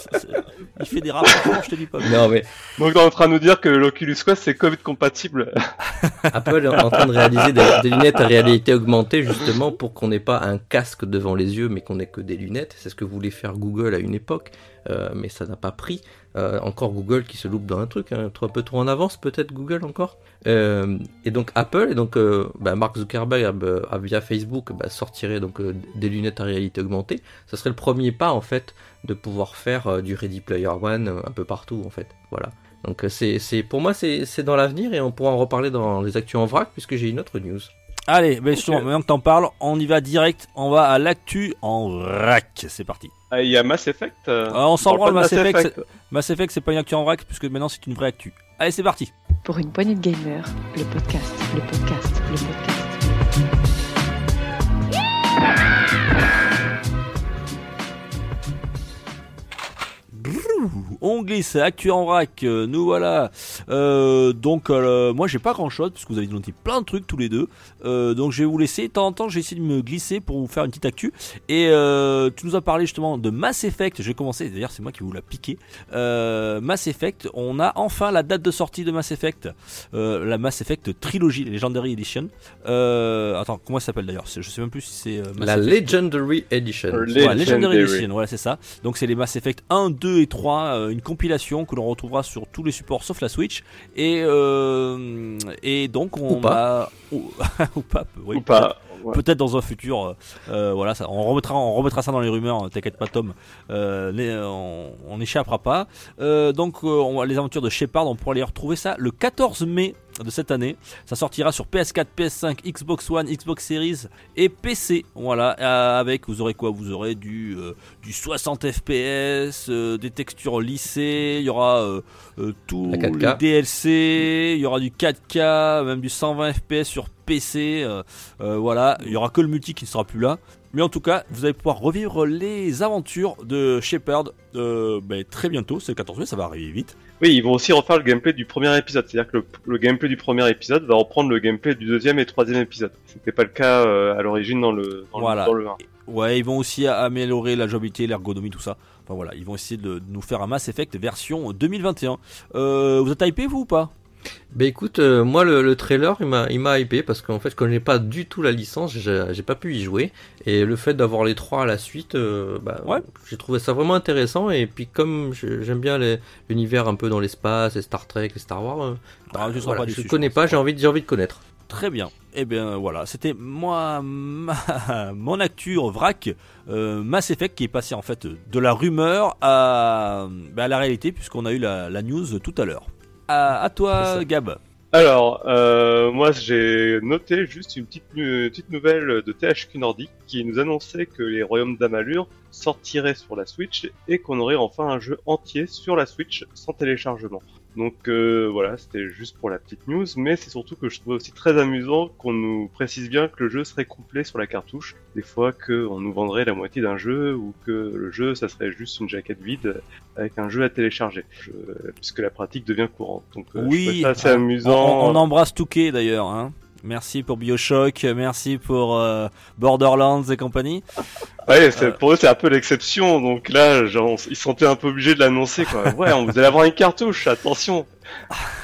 Il fait des rapprochements, je te dis pas. Non mais Donc t'es en train de nous dire que l'Oculus Quest c'est Covid compatible. (laughs) Apple est en train de réaliser des, des lunettes à réalité augmentée justement pour qu'on n'ait pas un casque devant les yeux mais qu'on ait que des lunettes. C'est ce que voulait faire Google à une époque, euh, mais ça n'a pas pris. Euh, encore Google qui se loupe dans un truc, hein, un peu trop en avance peut-être Google encore. Euh, et donc Apple et donc euh, bah, Mark Zuckerberg via Facebook bah, sortirait donc des lunettes à réalité augmentée. Ce serait le premier pas en fait de pouvoir faire du Ready Player One un peu partout en fait. Voilà. Donc c'est, pour moi c'est, c'est dans l'avenir et on pourra en reparler dans les actus en vrac puisque j'ai une autre news. Allez, ben justement, maintenant que t'en parles, on y va direct. On va à l'actu en rack. C'est parti. Ah, Il y a Mass Effect. euh, Ah, on s'en branle, de Mass Effect, Mass Effect, c'est pas une actu en vrac, puisque maintenant c'est une vraie actu. Allez, c'est parti. Pour une poignée de gamers, le podcast, le podcast, le podcast. On glisse, actu en vrac, euh, nous voilà. Euh, donc euh, moi j'ai pas grand chose puisque vous avez dit plein de trucs tous les deux. Euh, donc je vais vous laisser. De temps en temps j'ai essayé de me glisser pour vous faire une petite actu. Et euh, tu nous as parlé justement de Mass Effect. Je vais commencer. D'ailleurs c'est moi qui vous l'a piqué. Euh, Mass Effect. On a enfin la date de sortie de Mass Effect. Euh, la Mass Effect Trilogy Legendary Edition. Euh, attends comment ça s'appelle d'ailleurs? Je sais même plus si c'est euh, La Effect. Legendary Edition. Legendary Legendary. Edition, voilà c'est ça. Donc c'est les Mass Effect 1, 2 et 3, euh, une compilation que l'on retrouvera sur tous les supports sauf la Switch. Et, euh, et donc on Ou pas. a... Ou, (laughs) ou pas, oui, Ou pas. ouais. Peut-être dans un futur, euh, euh, voilà, ça, on remettra, on remettra ça dans les rumeurs. hein, T'inquiète pas, Tom. Euh, les- on on n'échappera pas. Euh, donc, euh, on, les aventures de Shepard, on pourra les retrouver ça le 14 mai de cette année. Ça sortira sur PS4, PS5, Xbox One, Xbox Series et PC. Voilà, euh, avec vous aurez quoi? Vous aurez du euh, du 60 FPS, euh, des textures lissées. Il y aura euh, euh, 4K. les DLC. Il y aura du 4K, même du 120 FPS sur PC. euh, euh, voilà, il y aura que le multi qui ne sera plus là. Mais en tout cas, vous allez pouvoir revivre les aventures de Shepard euh, ben, très bientôt. C'est le 14 mai, ça va arriver vite. Oui, ils vont aussi refaire le gameplay du premier épisode. C'est-à-dire que le, le gameplay du premier épisode va reprendre le gameplay du deuxième et troisième épisode. C'était pas le cas euh, à l'origine dans le dans, Voilà. le, dans le 1. Ouais, ils vont aussi améliorer la jouabilité, l'ergonomie, tout ça. Enfin voilà, ils vont essayer de nous faire un Mass Effect version 2021. Euh, vous êtes hypé vous ou pas? Bah écoute, euh, moi le, le trailer il m'a il m'a hypé parce qu'en fait je connais pas du tout la licence, j'ai pas pu y jouer et le fait d'avoir les trois à la suite, euh, bah, Ouais. j'ai trouvé ça vraiment intéressant et puis comme j'aime bien les- l'univers un peu dans l'espace et Star Trek et Star Wars, euh, Ah, voilà, pas je connais pas, j'ai envie de- j'ai envie de connaître. Très bien. Eh bien voilà, c'était moi ma- (laughs) mon actu en vrac euh, Mass Effect qui est passé en fait de la rumeur à, bah, à la réalité puisqu'on a eu la, la news tout à l'heure. À, toi. Gab. Alors, euh, moi j'ai noté juste une petite, nu- petite nouvelle de THQ Nordic qui nous annonçait que les Royaumes d'Amalur sortiraient sur la Switch et qu'on aurait enfin un jeu entier sur la Switch sans téléchargement. Donc euh, voilà, c'était juste pour la petite news, mais c'est surtout que je trouvais aussi très amusant qu'on nous précise bien que le jeu serait complet sur la cartouche. Des fois qu'on nous vendrait la moitié d'un jeu ou que le jeu ça serait juste une jaquette vide avec un jeu à télécharger, je- puisque la pratique devient courante. Donc euh, Oui, ça assez on, amusant. on embrasse Touquet d'ailleurs. Hein. Merci pour Bioshock, merci pour euh, Borderlands et compagnie. (laughs) Ouais, Euh. pour eux c'est un peu l'exception, donc là genre, ils se sentaient un peu obligés de l'annoncer quoi. (laughs) Ouais, on vous allez avoir une cartouche, attention,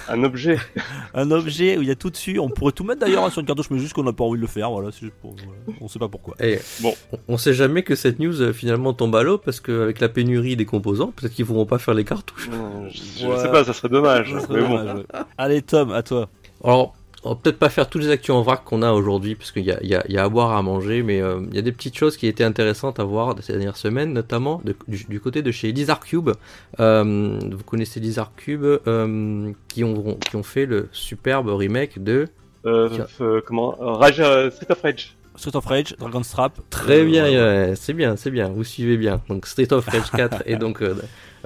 un objet. (laughs) Un objet où il y a tout dessus. On pourrait tout mettre d'ailleurs hein, sur une cartouche, mais juste qu'on n'a pas envie de le faire. Voilà, c'est juste pour, voilà. on sait pas pourquoi. Et Bon. on- sait jamais que cette news euh, finalement tombe à l'eau parce qu'avec la pénurie des composants, peut-être qu'ils pourront pas faire les cartouches. Je, je Ouais. sais pas, ça serait dommage. Ça serait mais bon. ouais. Allez Tom, à toi. Alors, on va peut-être pas faire toutes les actus en vrac qu'on a aujourd'hui, parce qu'il y a, il y, a, il y a à boire, à manger, mais euh, il y a des petites choses qui étaient intéressantes à voir ces dernières semaines, notamment de- du, du côté de chez Lizard Cube. Euh, vous connaissez Lizard Cube, euh, qui, ont, qui ont fait le superbe remake de... Euh, euh, comment Rage, Street of Rage. Street of Rage, Dragon's Trap. Très Euh, bien, ouais, c'est bien, c'est bien, vous suivez bien. Donc Street of Rage (laughs) 4 et donc euh,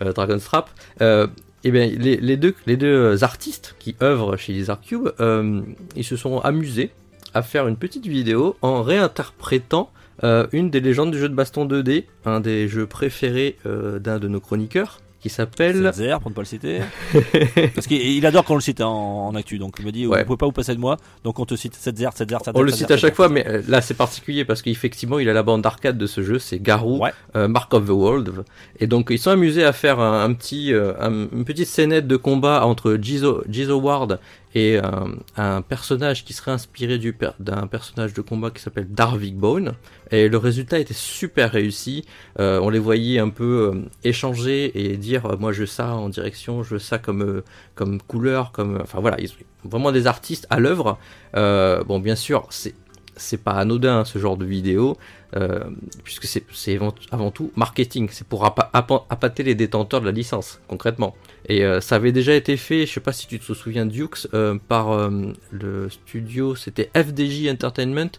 euh, Dragon's Trap. Euh, et bien, les, deux, deux artistes qui œuvrent chez Lizard Cube, euh, ils se sont amusés à faire une petite vidéo en réinterprétant euh, une des légendes du jeu de baston 2D, un des jeux préférés euh, d'un de nos chroniqueurs, qui s'appelle... Zer, pour ne pas le citer. (laughs) Parce qu'il il adore qu'on le cite hein, en, en actu. Donc il me dit, Ouais. vous pouvez pas vous passer de moi. Donc on te cite 7 Zer, 7 Zer, 7 On le cite à chaque fois, mais euh, là c'est particulier parce qu'effectivement il a la bande d'arcade de ce jeu, c'est Garou, Ouais. euh, Mark of the World, et donc ils sont amusés à faire un, un petit, euh, un- une petite scénette de combat entre Jizo, Jizo Ward et un, un personnage qui serait inspiré d'un personnage de combat qui s'appelle Darvik Bone, et le résultat était super réussi. Euh, on les voyait un peu euh, échanger et dire euh, moi je veux ça en direction, je veux ça comme euh, couleur, comme enfin voilà, ils vraiment des artistes à l'œuvre. Euh, bon, bien sûr, c'est c'est pas anodin ce genre de vidéo, euh, puisque c'est avant, tout marketing. C'est pour appâter les détenteurs de la licence, concrètement. Et euh, ça avait déjà été fait, je sais pas si tu te souviens, Dukes, euh, par euh, le studio, c'était FDJ Entertainment.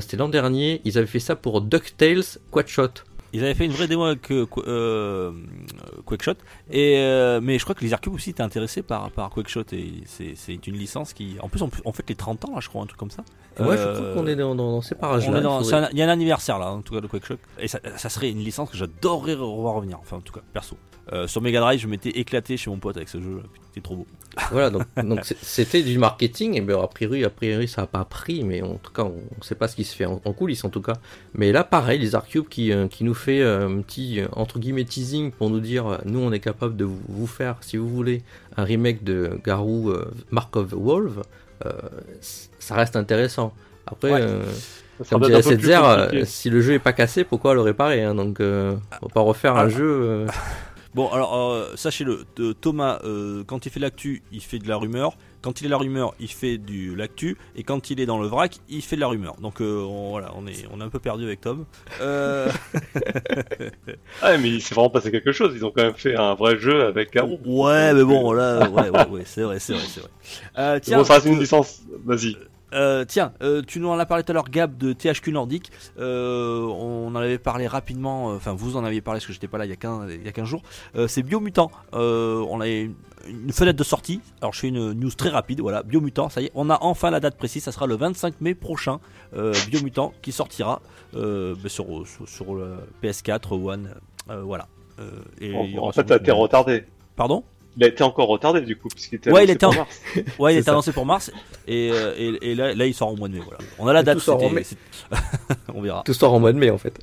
C'était l'an dernier. Ils avaient fait ça pour DuckTales Quadshot. Ils avaient fait une vraie démo avec euh, Qu- Quakeshot. Et, mais je crois que les Cube aussi étaient intéressés par, par Quakeshot. Et c'est une licence qui. En plus, on, on fait les 30 ans, là, je crois, un truc comme ça. Ouais, je Euh, trouve qu'on est dans, dans, dans ces parages on là. est dans- c'est un- Il y a un anniversaire là, en tout cas, de Quakeshot. Et ça, ça serait une licence que j'adorerais revoir revenir. Enfin, en tout cas, perso. Euh, sur Mega Drive, je m'étais éclaté chez mon pote avec ce jeu. C'était trop beau. (laughs) Voilà, donc (laughs) c'était du marketing, et bien a priori, a priori ça n'a pas pris, mais en tout cas on ne sait pas ce qui se fait en, en coulisses en tout cas. Mais là pareil, les Arcube qui, euh, qui nous fait un petit entre guillemets teasing pour nous dire nous on est capable de vous, vous faire, si vous voulez, un remake de Garou euh, Mark of the Wolf, ça reste intéressant. Après, Ouais. euh, comme plus Setzer, euh, si le jeu est pas cassé, pourquoi le réparer hein Donc euh, on va pas refaire un Ah. jeu. euh, (laughs) Bon, alors, euh, sachez-le, Thomas, euh, quand il fait l'actu, il fait de la rumeur. Quand il est la rumeur, il fait du l'actu. Et quand il est dans le vrac, il fait de la rumeur. Donc euh, on, voilà, on est, on est un peu perdu avec Tom. Euh, (laughs) Ah, mais il s'est vraiment passé quelque chose. Ils ont quand même fait un vrai jeu avec Garou. ouais, mais bon, là, ouais, ouais, (laughs) ouais, c'est vrai, c'est vrai, c'est vrai. Euh, tiens, Bon, ça reste une licence. Vas-y. Euh, tiens, euh, tu nous en as parlé tout à l'heure, Gab de THQ Nordic. Euh, on en avait parlé rapidement, euh, enfin vous en aviez parlé parce que j'étais pas là il y a 15, il y a 15 jours. Euh, c'est Biomutant. Euh, on a une, fenêtre de sortie. Alors je fais une news très rapide. Voilà, Biomutant, ça y est, on a enfin la date précise. Ça sera le 25 mai prochain. Euh, Biomutant qui sortira euh, bah, sur, sur, sur le PS4 One. Euh, voilà. Euh, et En, en fait, ça a été retardé. Pardon? Il a été encore retardé du coup, puisqu'il était Ouais, il était pour en- mars. (laughs) Ouais, il ça. annoncé pour mars et, euh, et, et là, là il sort au mois de mai. Voilà. On a la date. tout sort en mai. (laughs) on verra. Tout sort en mois de mai en fait.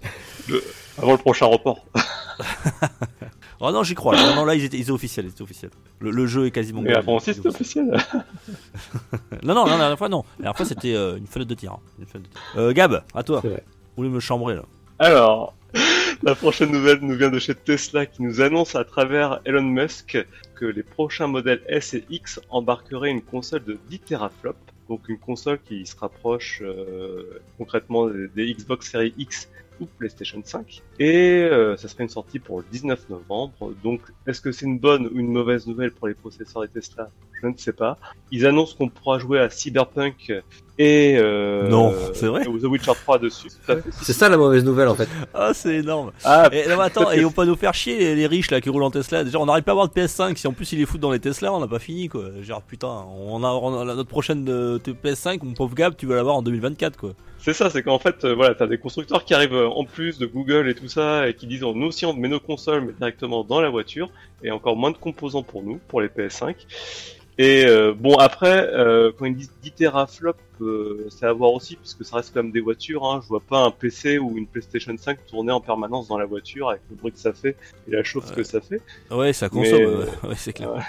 Avant le prochain report. (laughs) Oh non, j'y crois. là. Non, non, là, ils étaient, ils étaient officiels. Ils étaient officiels. Le, le jeu est quasiment. Mais avant aussi, c'était officiel. Non, (laughs) non, non, la dernière fois, non. La dernière fois, c'était euh, une fenêtre de tir. hein. Une fenêtre de tir. Euh, Gab, à toi. Vous voulez me chambrer là Alors, (laughs) la prochaine nouvelle nous vient de chez Tesla qui nous annonce à travers Elon Musk que les prochains modèles S et X embarqueraient une console de 10 teraflops. Donc une console qui se rapproche euh, concrètement des, des Xbox Series X PlayStation 5. Et euh, ça serait une sortie pour le 19 novembre. Donc est-ce que c'est une bonne ou une mauvaise nouvelle pour les processeurs des Tesla? Je ne sais pas. Ils annoncent qu'on pourra jouer à Cyberpunk et euh, Non, c'est vrai The Witcher 3 dessus. C'est ça la mauvaise nouvelle en fait. (laughs) Ah, c'est énorme. Ah, Et, non, mais attends, (laughs) et ils vont pas nous faire chier les, les riches là qui roulent en Tesla. Déjà, on n'arrive pas à avoir de PS5. Si en plus ils les foutent dans les Tesla, on n'a pas fini quoi. Genre putain, on a, on a notre prochaine euh, PS5, mon pauvre Gab, tu vas l'avoir en 2024 quoi. C'est ça, c'est qu'en fait, euh, voilà, t'as des constructeurs qui arrivent euh, en plus de Google et tout ça, et qui disent, nous aussi on met nos consoles, mais directement dans la voiture, et encore moins de composants pour nous, pour les PS5. Et euh, bon, après, euh, quand ils disent 10 teraflops, euh, c'est à voir aussi, puisque ça reste quand même des voitures. Hein. Je vois pas un PC ou une PlayStation 5 tourner en permanence dans la voiture avec le bruit que ça fait et la chauffe que ça fait. Ouais, ça consomme. Mais- euh, ouais, c'est clair. Ouais.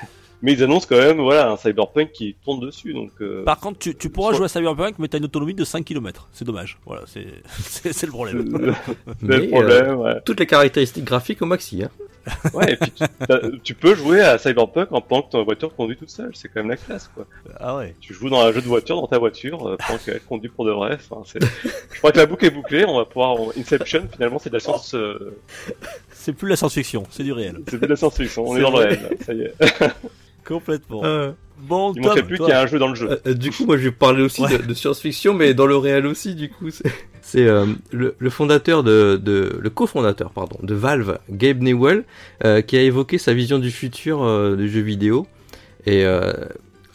Mais ils annoncent quand même, voilà, un Cyberpunk qui tourne dessus, donc. euh, Par contre, tu, tu pourras Soit- jouer à Cyberpunk, mais t'as une autonomie de 5 km. C'est dommage. Voilà, (laughs) c'est le problème. c'est le (laughs) (laughs) problème, ouais. euh, toutes les caractéristiques graphiques au maxi. Hein. Ouais, et puis tu, peux jouer à Cyberpunk en pendant que ta voiture conduit toute seule, c'est quand même la classe, quoi. Ah ouais. Tu joues dans un jeu de voiture dans ta voiture euh, pendant qu'elle conduit pour de vrai. Enfin. Je crois que la boucle est bouclée. On va pouvoir Inception. Finalement, c'est de la science. euh, C'est plus la science-fiction, c'est du réel. C'est de la science-fiction. On C'est est dans le réel. là, Ça y est. Complètement. Euh, Bon, Il manquait plus qu'il y a un jeu dans le jeu. Euh, euh, du coup, moi, je vais parler aussi Ouais. de, de science-fiction, mais dans le réel aussi, du coup. C'est euh, le, le fondateur de, de le cofondateur, pardon, de Valve, Gabe Newell, euh, qui a évoqué sa vision du futur euh, du jeu vidéo. Et euh,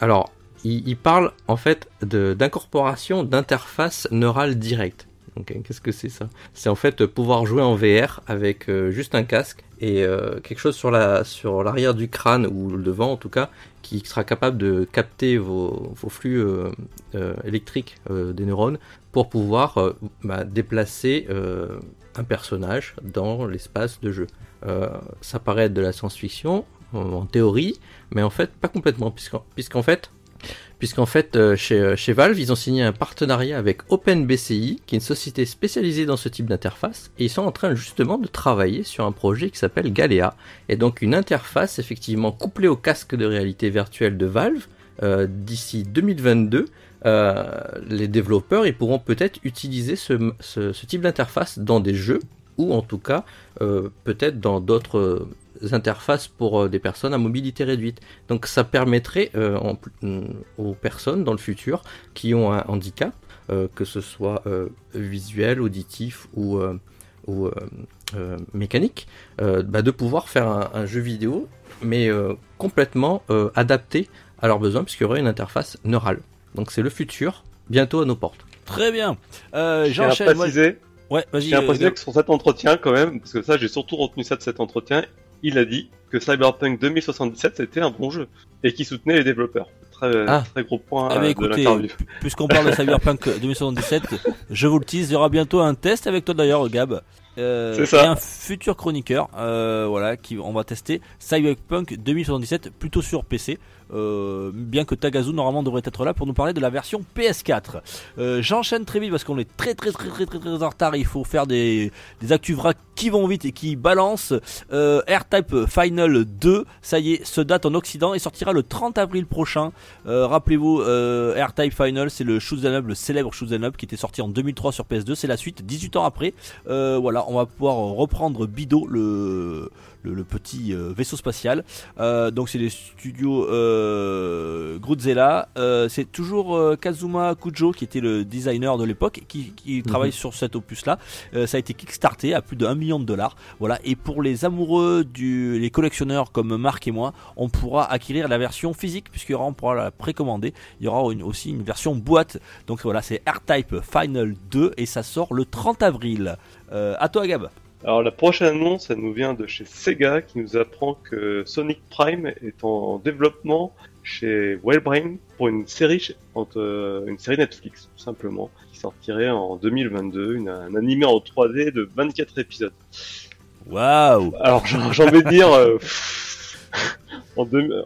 alors, il, il parle en fait d'incorporation d'interfaces neurales directes. Donc, euh, qu'est-ce que c'est ça? C'est en fait pouvoir jouer en VR avec euh, juste un casque et euh, quelque chose sur la sur l'arrière du crâne ou le devant en tout cas qui sera capable de capter vos, vos flux euh, euh, électriques des neurones pour pouvoir bah, déplacer un personnage dans l'espace de jeu. Ça paraît être de la science-fiction en, en théorie, mais en fait pas complètement, puisqu'en puisqu'en fait, puisqu'en fait euh, chez, euh, chez Valve ils ont signé un partenariat avec OpenBCI, qui est une société spécialisée dans ce type d'interface, et ils sont en train justement de travailler sur un projet qui s'appelle Galea, et donc une interface effectivement couplée au casque de réalité virtuelle de Valve euh, d'ici 2022. euh, les développeurs ils pourront peut-être utiliser ce type d'interface dans des jeux ou en tout cas euh, peut-être dans d'autres euh, interfaces pour euh, des personnes à mobilité réduite. Donc ça permettrait euh, en mm, aux personnes dans le futur qui ont un handicap, euh, que ce soit euh, visuel, auditif ou, euh, ou euh, euh, mécanique, euh, bah, de pouvoir faire un, un jeu vidéo, mais euh, complètement euh, adapté à leurs besoins, puisqu'il y aurait une interface neurale. Donc c'est le futur, bientôt à nos portes. Très bien. Euh, J'enchaîne. Ouais, vas-y. je tiens à euh, que sur cet entretien, quand même, parce que ça, j'ai surtout retenu ça de cet entretien, il a dit que Cyberpunk 2077 c'était un bon jeu et qu'il soutenait les développeurs. Très, Ah. très gros point Ah bah écoutez, puisqu'on parle de Cyberpunk (laughs) 2077, je vous le tease, il y aura bientôt un test avec toi d'ailleurs, Gab. Euh, C'est ça. Et un futur chroniqueur, euh, voilà, qui on va tester Cyberpunk 2077 plutôt sur PC. Euh, bien que Tagazu normalement devrait être là pour nous parler de la version PS4. Euh, J'enchaîne très vite parce qu'on est très très très très très très en retard. Il faut faire des, des actus vrac qui vont vite et qui balancent. Euh, R-Type Final 2, ça y est, se date en Occident et sortira le 30 avril prochain. Euh, Rappelez-vous, R-Type Final, c'est le shoot'em up, le célèbre shoot'em up qui était sorti en 2003 sur PS2. C'est la suite, 18 ans après. Voilà, on va pouvoir reprendre Bido, le, le, le petit euh, vaisseau spatial. Euh, donc c'est les studios euh, Gruzzella. C'est toujours Kazuma Kujo qui était le designer de l'époque qui, qui travaille sur cet opus-là. Ça a été kickstarté à plus de 1 million de dollars. Voilà. Et pour les amoureux du, les collectionneurs comme Marc et moi, on pourra acquérir la version physique puisqu'il y aura, on pourra la précommander. Il y aura une- aussi une version boîte. Donc voilà, c'est R-Type Final 2 et ça sort le 30 avril. Euh, à toi Gab. Alors la prochaine annonce, elle nous vient de chez Sega qui nous apprend que Sonic Prime est en développement chez Wellbrain pour une série, euh, une série Netflix tout simplement, qui sortirait en 2022, une, un animé en 3D de 24 épisodes. Waouh Alors j'ai envie de dire, euh,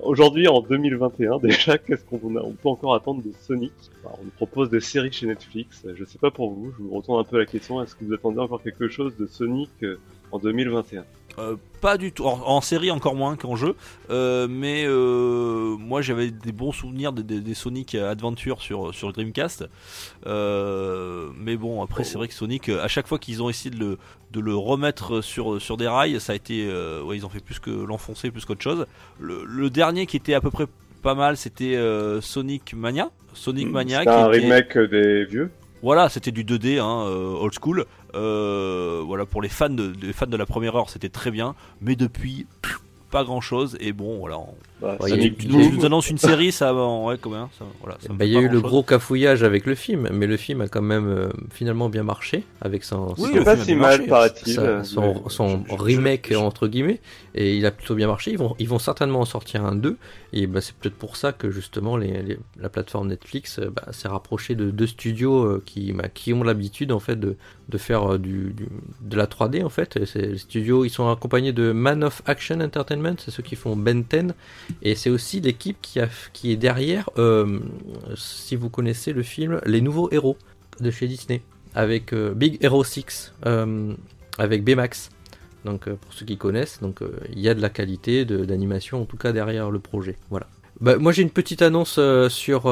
aujourd'hui en 2021 déjà, qu'est-ce qu'on peut encore attendre de Sonic? On nous propose des séries chez Netflix. Je sais pas pour vous, je vous retourne un peu la question. Est-ce que vous attendez encore quelque chose de Sonic euh, en 2021 Euh, pas du tout. En, en série encore moins qu'en jeu. Euh, mais euh, moi j'avais des bons souvenirs des, des- des Sonic Adventure sur, sur Dreamcast. Mais bon après c'est vrai que Sonic à chaque fois qu'ils ont essayé de le, de le remettre sur, sur des rails ça a été... ouais ils ont fait plus que l'enfoncer plus qu'autre chose. Le, le dernier qui était à peu près pas mal, c'était Sonic Mania. Sonic Mania. C'est qui un était- remake des vieux. Voilà, c'était du 2D, hein, old school. Euh, voilà, pour les fans de, fans de la première heure, c'était très bien. Mais depuis, pas grand chose. Et bon, voilà. on- Bah, Ouais, y a tu nous annonces une série, ça va. Ouais, combien ça, voilà, ça me Bah, il y a eu le gros cafouillage avec le film, mais le film a quand même euh, finalement bien marché avec son, Oui, C'est le pas film a si bien mal, marché. paraît-il. sa- son, mais- son je- je- remake je- entre guillemets et il a plutôt bien marché ils vont, ils vont certainement en sortir un 2 et bah, c'est peut-être pour ça que justement les, les- la plateforme Netflix euh, bah, s'est rapprochée de deux studios euh, qui, bah, qui ont l'habitude en fait de, de faire euh, du, du- de la 3D en fait les studios ils sont accompagnés de Man of Action Entertainment c'est ceux qui font Ben 10 et c'est aussi l'équipe qui, a, est derrière euh, si vous connaissez le film Les Nouveaux Héros de chez Disney avec euh, Big Hero 6 euh, avec Baymax donc pour ceux qui connaissent, donc il y a de la qualité d'animation en tout cas derrière le projet. Voilà. Bah, moi j'ai une petite annonce sur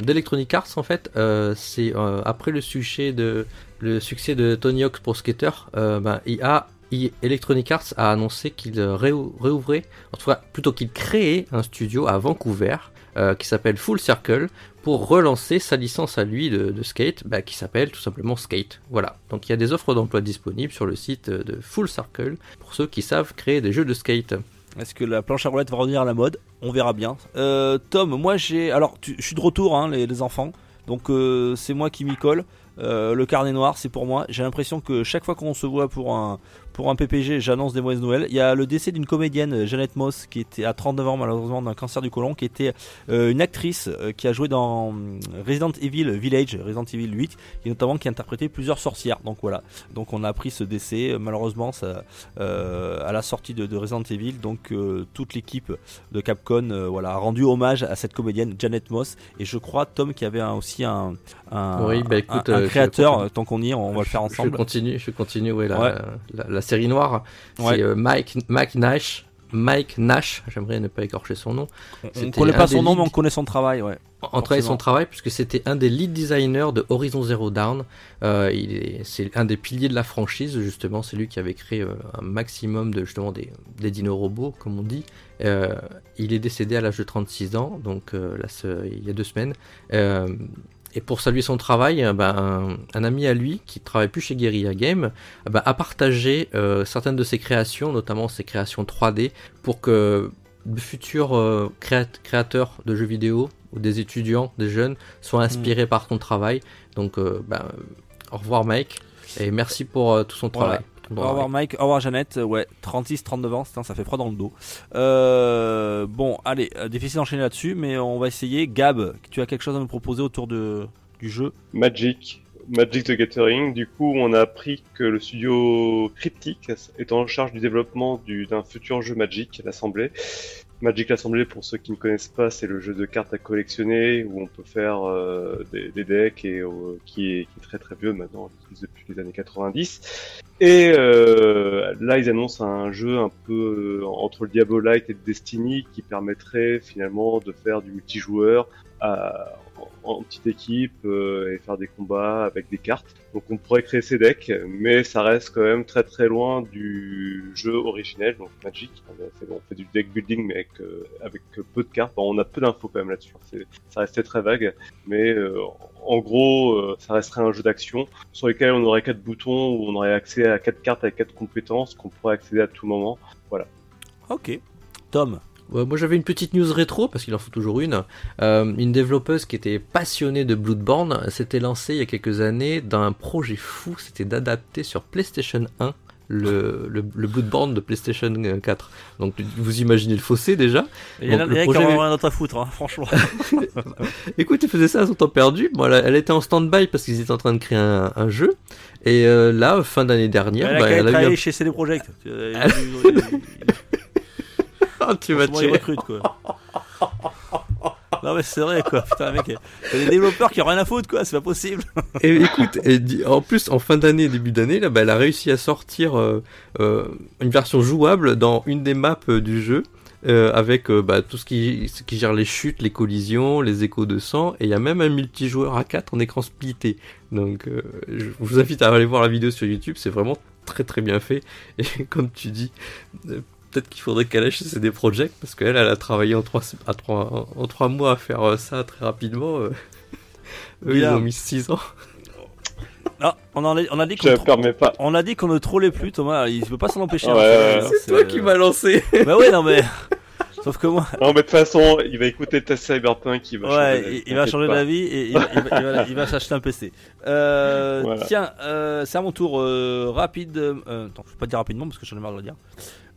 d'Electronic Arts en fait. C'est après le succès de Tony Hawk Pro Skater, bah, IA I- Electronic Arts a annoncé qu'il réou- réouvrait, en tout cas plutôt qu'il créait un studio à Vancouver euh, qui s'appelle Full Circle pour relancer sa licence à lui de, skate, bah, qui s'appelle tout simplement Skate. Voilà. Donc il y a des offres d'emploi disponibles sur le site de Full Circle pour ceux qui savent créer des jeux de skate. Est-ce que la planche à roulettes va revenir à la mode? On verra bien. Euh, Tom, moi j'ai. Alors, je suis de retour, hein, les, enfants. Donc, euh, c'est moi qui m'y colle. Euh, le carnet noir, c'est pour moi. J'ai l'impression que chaque fois qu'on se voit pour un, pour un PPG, j'annonce des mauvaises nouvelles. Il y a le décès d'une comédienne, euh, Jeannette Moss, qui était à 39 ans malheureusement d'un cancer du côlon, qui était euh, une actrice euh, qui a joué dans Resident Evil Village, Resident Evil 8, et notamment qui a interprété plusieurs sorcières. Donc voilà. Donc on a appris ce décès. Malheureusement, ça, à la sortie de, de Resident Evil, donc toute l'équipe de Capcom voilà, a rendu hommage à cette comédienne Janet Moss. Et je crois, Tom, qu'il y avait un- aussi un, un, Oui, bah, écoute, un- un je- créateur, tant qu'on y est, on va le faire Je ensemble. continue, je continue, ouais, la, Ouais. la, la série noire. Ouais. C'est euh, Mike, Mike Nash. Mike Nash, j'aimerais ne pas écorcher son nom. On ne connaît pas son nom, mais on connaît son travail. Ouais. Travaillant son travail, puisque c'était un des lead designers de Horizon Zero Dawn. Euh, est, c'est un des piliers de la franchise, justement. C'est lui qui avait créé euh, un maximum de justement des, des dinos robots, comme on dit. Euh, il est décédé à l'âge de 36 ans, donc là, il y a deux semaines. Et pour saluer son travail, euh, ben, un, un ami à lui, qui travaille plus chez Guerrilla Game, euh, ben, a partagé euh, certaines de ses créations, notamment ses créations 3D, pour que de futurs euh, créat- créateurs de jeux vidéo ou des étudiants, des jeunes, soient inspirés par ton travail. Donc, ben, au revoir Mike, et merci pour tout son Voilà. travail. Ton Au revoir Mike, au revoir Jeannette, euh, ouais, 36, 39 ans, ça fait froid dans le dos. Euh, bon, allez, euh, difficile d'enchaîner là-dessus, mais on va essayer. Gab, tu as quelque chose à nous proposer autour de, du jeu? Magic. Magic the Gathering. Du coup, on a appris que le studio Cryptic est en charge du développement du- d'un futur jeu Magic, l'Assemblée. Magic l'Assemblée, pour ceux qui ne connaissent pas, c'est le jeu de cartes à collectionner où on peut faire euh, des, des decks et euh, qui, est, très très vieux maintenant, depuis les années 90. Et euh, là, ils annoncent un jeu un peu euh, entre le Diabolite et Destiny qui permettrait finalement de faire du multijoueur à, en, petite équipe euh, et faire des combats avec des cartes. Donc on pourrait créer ces decks, mais ça reste quand même très très loin du jeu originel, donc Magic. On a fait, on fait du deck building mais avec, euh, avec peu de cartes. Bon, on a peu d'infos quand même là-dessus. C'est- Ça restait très vague, mais euh, en gros, euh, ça resterait un jeu d'action sur lequel on aurait quatre boutons où on aurait accès à quatre cartes avec quatre compétences qu'on pourrait accéder à tout moment. Ok. Tom, moi j'avais une petite news rétro, parce qu'il en faut toujours une. Euh, une développeuse qui était passionnée de Bloodborne s'était lancée il y a quelques années dans un projet fou, c'était d'adapter sur PlayStation 1 le, le, le Bloodborne de PlayStation 4. Donc vous imaginez le fossé déjà. il y en a en qui ont rien à foutre, hein, franchement. (laughs) Écoute, ils faisaient ça à son temps perdu. Bon, elle, elle était en stand-by parce qu'ils étaient en train de créer un, un jeu. Et euh, là, fin d'année dernière, elle a bah, elle a eu un... chez CD Projekt. Tu vas Franchement, ils recrutent, quoi. Non mais c'est vrai quoi, putain mec, t'as des développeurs qui ont rien à foutre quoi, c'est pas possible. Et écoute, et en plus, en fin d'année, début d'année, là, bah, elle a réussi à sortir euh, euh, une version jouable dans une des maps euh, du jeu. euh, avec euh, bah, tout ce qui, ce qui gère les chutes, les collisions, les échos de sang, et il y a même un multijoueur à 4 en écran splitté. Donc euh, je vous invite à aller voir la vidéo sur YouTube, c'est vraiment très très bien fait. Et comme tu dis, peut-être qu'il faudrait qu'elle chez CD Projekt parce qu'elle, elle a travaillé en trois, à trois, en trois mois à faire euh, ça très rapidement. euh. (laughs) Eux, ils ont mis 6 ans. (laughs) Ah, on, en a, on a dit qu'on pas. on a dit qu'on ne trollait plus, Thomas. Il peut pas s'en empêcher. Ouais, hein, ouais, C'est toi qui m'as lancé. Bah oui, non mais. (laughs) Sauf que moi, (laughs) Non, mais de toute façon, il va écouter le test Cyberpunk, il va changer ouais, d'avis, il, va changer d'avis et il va, il va- il va- il va (laughs) s'acheter un PC. Euh, Voilà. Tiens, euh, c'est à mon tour. euh, rapide. attends, je vais pas dire rapidement parce que j'en ai marre de le dire.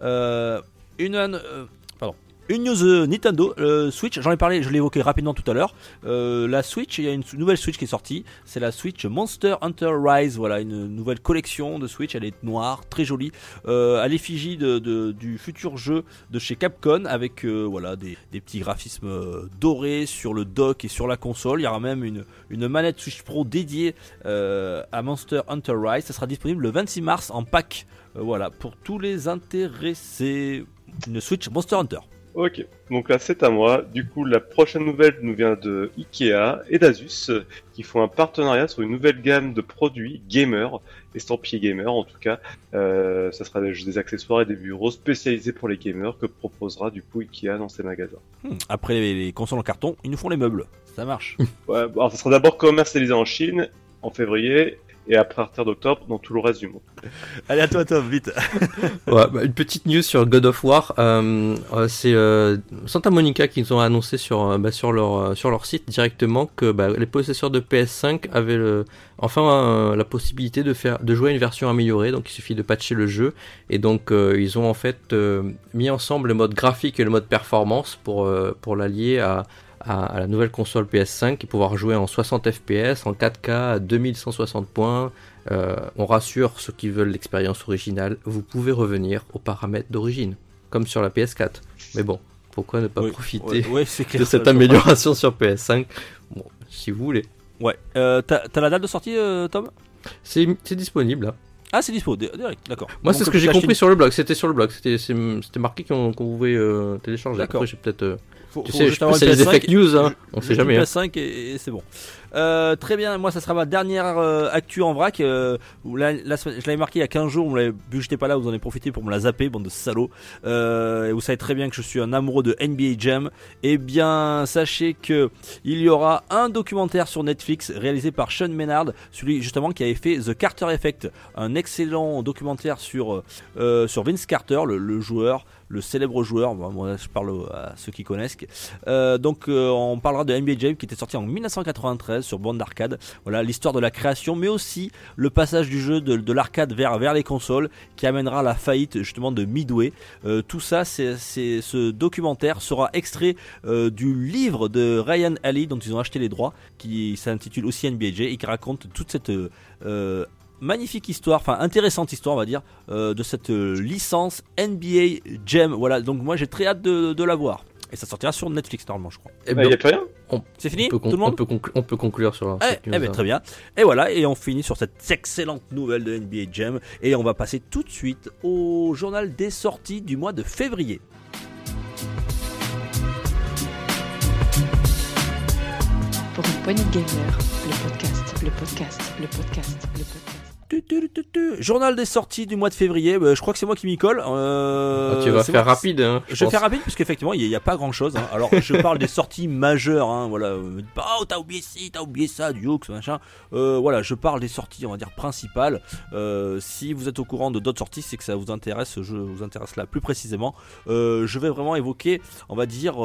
Euh, une, euh, pardon. Une news euh, Nintendo euh, Switch, j'en ai parlé, je l'ai évoqué rapidement tout à l'heure. Euh, la Switch, il y a une nouvelle Switch qui est sortie, c'est la Switch Monster Hunter Rise, voilà une nouvelle collection de Switch, elle est noire, très jolie, à l'effigie du futur jeu de chez Capcom avec voilà des, des petits graphismes dorés sur le dock et sur la console. Il y aura même une, une manette Switch Pro dédiée à Monster Hunter Rise. Ça sera disponible le 26 mars en pack. Voilà pour tous les intéressés. Une Switch Monster Hunter. Ok, donc là c'est à moi. Du coup, la prochaine nouvelle nous vient de Ikea et d'Asus qui font un partenariat sur une nouvelle gamme de produits gamer, estampillés gamer en tout cas. Euh, ça sera des, des accessoires et des bureaux spécialisés pour les gamers que proposera du coup Ikea dans ses magasins. Hmm, Après les, les consoles en carton, ils nous font les meubles. Ça marche. (laughs) Ouais, bon, alors ça sera d'abord commercialisé en Chine en février et à partir d'octobre dans tout le reste du monde. (laughs) Allez à toi Tom, vite. (laughs) Ouais, bah, une petite news sur God of War. Euh, euh, c'est euh, Santa Monica qui nous ont annoncé sur, euh, bah, sur, leur, euh, sur leur site directement que bah, les possesseurs de PS5 avaient le, enfin euh, la possibilité de, faire, de jouer à une version améliorée. Donc il suffit de patcher le jeu. Et donc euh, ils ont en fait euh, mis ensemble le mode graphique et le mode performance pour, euh, pour l'allier à, à, à la nouvelle console PS5 et pouvoir jouer en 60 FPS, en 4K, à 2160 points. Euh, on rassure ceux qui veulent l'expérience originale, vous pouvez revenir aux paramètres d'origine, comme sur la PS4. Mais bon, pourquoi ne pas Oui, profiter ouais, ouais, c'est clair. de cette amélioration sur PS5 Bon, si vous voulez. Ouais. Euh, T'as la date de sortie, euh, Tom? C'est disponible là. Ah, c'est dispo, di- direct, d'accord. Moi, c'est ce que j'ai compris sur le blog. C'était sur le blog. C'était marqué qu'on pouvait euh, télécharger. D'accord. Après, j'ai peut-être. Faut- tu faut sais, juste avoir c'est des PS5 fake news. Hein. On sait jamais. hein. PS5 et, et c'est bon. Euh, très bien, moi ça sera ma dernière euh, actu en vrac. euh, la, la je l'avais marqué il y a 15 jours, vous l'avez vu que j'étais pas là, vous en avez profité pour me la zapper, bande de salauds. Euh, et vous savez très bien que je suis un amoureux de NBA Jam. Eh bien, sachez que il y aura un documentaire sur Netflix réalisé par Sean Menard, celui justement qui avait fait The Carter Effect, un excellent documentaire sur, sur Vince Carter, le, le joueur, le célèbre joueur. Moi, je parle à ceux qui connaissent. Euh, donc euh, on parlera de NBA Jam qui était sorti en 1993 sur bande d'arcade. Voilà l'histoire de la création, mais aussi le passage du jeu de, de l'arcade vers, les consoles qui amènera la faillite justement de Midway. Euh, tout ça, c'est, ce documentaire sera extrait du livre de Ryan Alley dont ils ont acheté les droits, qui s'intitule aussi NBA Jam et qui raconte toute cette magnifique histoire, enfin intéressante histoire on va dire, euh, de cette euh, licence NBA Jam. Voilà, donc moi j'ai très hâte de, de la voir. Et ça sortira sur Netflix normalement je crois. Eh Il ben, n'y a plus rien C'est fini on, peut Tout le on monde peut conclu- on peut conclure sur la Eh, eh ben, très bien. Et voilà, et on finit sur cette excellente nouvelle de NBA Jam. Et on va passer tout de suite au journal des sorties du mois de février. Pour une poignée de podcast, le podcast, le podcast, le podcast. Tu, tu, tu, tu. Journal des sorties du mois de février. Bah, je crois que c'est moi qui m'y colle. Euh, Ah, tu vas faire moi- rapide. Hein, Je vais faire rapide parce qu'effectivement il n'y a, pas grand chose. Alors je parle des sorties majeures. Hein, voilà. Euh, Oh t'as oublié ci, t'as oublié ça, du Hawks, machin. Euh, voilà, je parle des sorties, on va dire principales. Euh, si vous êtes au courant de d'autres sorties, c'est que ça vous intéresse. Je vous intéresse là plus précisément. Euh, je vais vraiment évoquer, on va dire.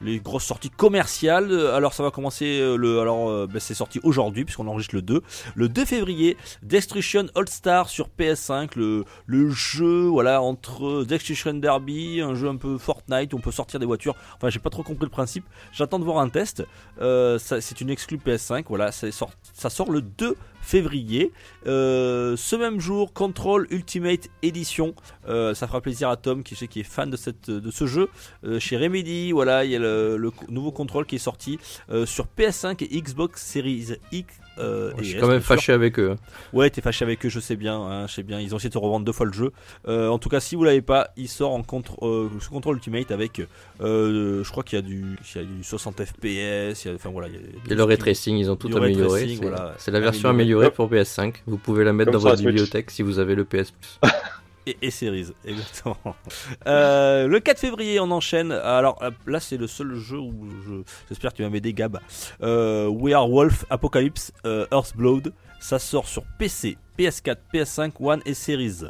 Les grosses sorties commerciales. Alors ça va commencer euh, le alors euh, ben, c'est sorti aujourd'hui puisqu'on enregistre le 2. Le 2 février, Destruction All Star sur PS5, le, jeu voilà entre Destruction Derby, un jeu un peu Fortnite, on peut sortir des voitures. Enfin, j'ai pas trop compris le principe. J'attends de voir un test. Euh, c'est une exclue PS5. Voilà, ça sort, ça sort le 2 février. Euh, ce même jour, Control Ultimate Edition. Euh, ça fera plaisir à Tom, qui, est fan de, cette, de ce jeu. Euh, chez Remedy, voilà, il y a le, le nouveau Control qui est sorti sur PS5 et Xbox Series X. euh, Je et suis quand même fâché avec eux. hein. Ouais, t'es fâché avec eux, je sais bien, hein, je sais bien. Ils ont essayé de te revendre deux fois le jeu. Euh, en tout cas, si vous l'avez pas, il sort en contre, euh, sous contrôle ultimate avec, euh, je crois qu'il y a du, il y a du 60 FPS. il y a- enfin voilà, il y a, Et le ray tracing, ils ont tout amélioré. C'est voilà. la version Amélioré. améliorée pour PS5. Vous pouvez la mettre Comme dans votre bibliothèque si vous avez le PS Plus. (laughs) et, Series, exactement. Euh, le 4 février, on enchaîne. Alors euh, là, c'est le seul jeu où je- j'espère que tu vas m'aider, Gab. Euh, We Are Wolf Apocalypse Earthblood. Ça sort sur PC, PS4, PS5, One et Series.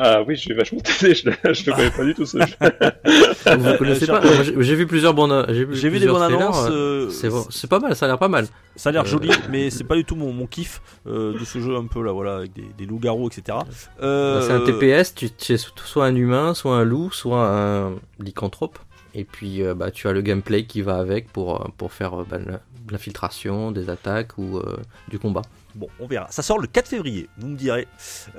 Ah oui, je vais vachement (laughs) t'aider, je, le connais pas du tout ce jeu. (laughs) Vous connaissez pas J'ai- J'ai j'ai vu plusieurs bandes. J'ai vu, J'ai vu des trailers, annonces. euh, euh, C'est bon, c'est pas mal, ça a l'air pas mal. Ça a l'air Euh, joli, mais c'est pas du tout mon, mon kiff euh, de ce jeu un peu là, voilà, avec des, des loups-garous, etc. Euh, Bah, c'est un TPS, tu, tu es soit un humain, soit un loup, soit un lycanthrope. Et puis euh, bah, tu as le gameplay qui va avec pour, pour faire euh, bah, l'infiltration, des attaques ou euh, du combat. Bon, on verra. Ça sort le 4 février, vous me direz.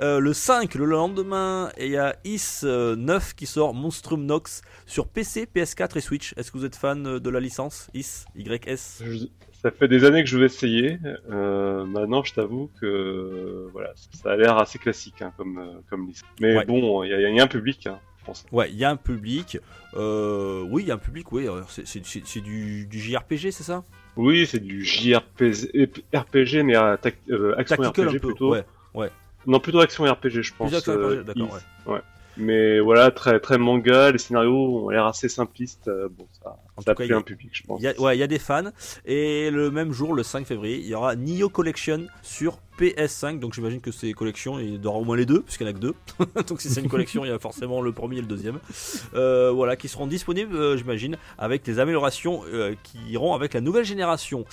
Euh, le 5, le lendemain, il y a Is euh, 9 qui sort Monstrum Nox sur PC, PS4 et Switch. Est-ce que vous êtes fan euh, de la licence Is YS Ça fait des années que je veux essayer. Euh, maintenant, je t'avoue que euh, voilà, ça a l'air assez classique hein, comme euh, comme liste. Mais Ouais. bon, il y, a- il y a un public, hein, je pense. Ouais, il y a un public. Euh, oui, il y a un public, oui. C'est du JRPG, c'est ça? Oui, c'est du JRPG, RPG, mais à tac- euh, action Tactical RPG peu. plutôt. Ouais. Non, plutôt action RPG, je pense. Action RPG, euh, d'accord, Is. Mais voilà, très très manga. Les scénarios ont l'air assez simplistes. euh, bon, ça, ça cas, il- un public, je pense. Y a, ouais, il y a des fans. Et le même jour, le 5 février, il y aura Nioh Collection sur PS5. Donc j'imagine que c'est collection, il y aura au moins les deux, puisqu'il n'y en a que deux. (laughs) donc si c'est une collection, il y a forcément le premier et le deuxième. Euh, voilà, qui seront disponibles, euh, j'imagine, avec des améliorations qui iront avec la nouvelle génération.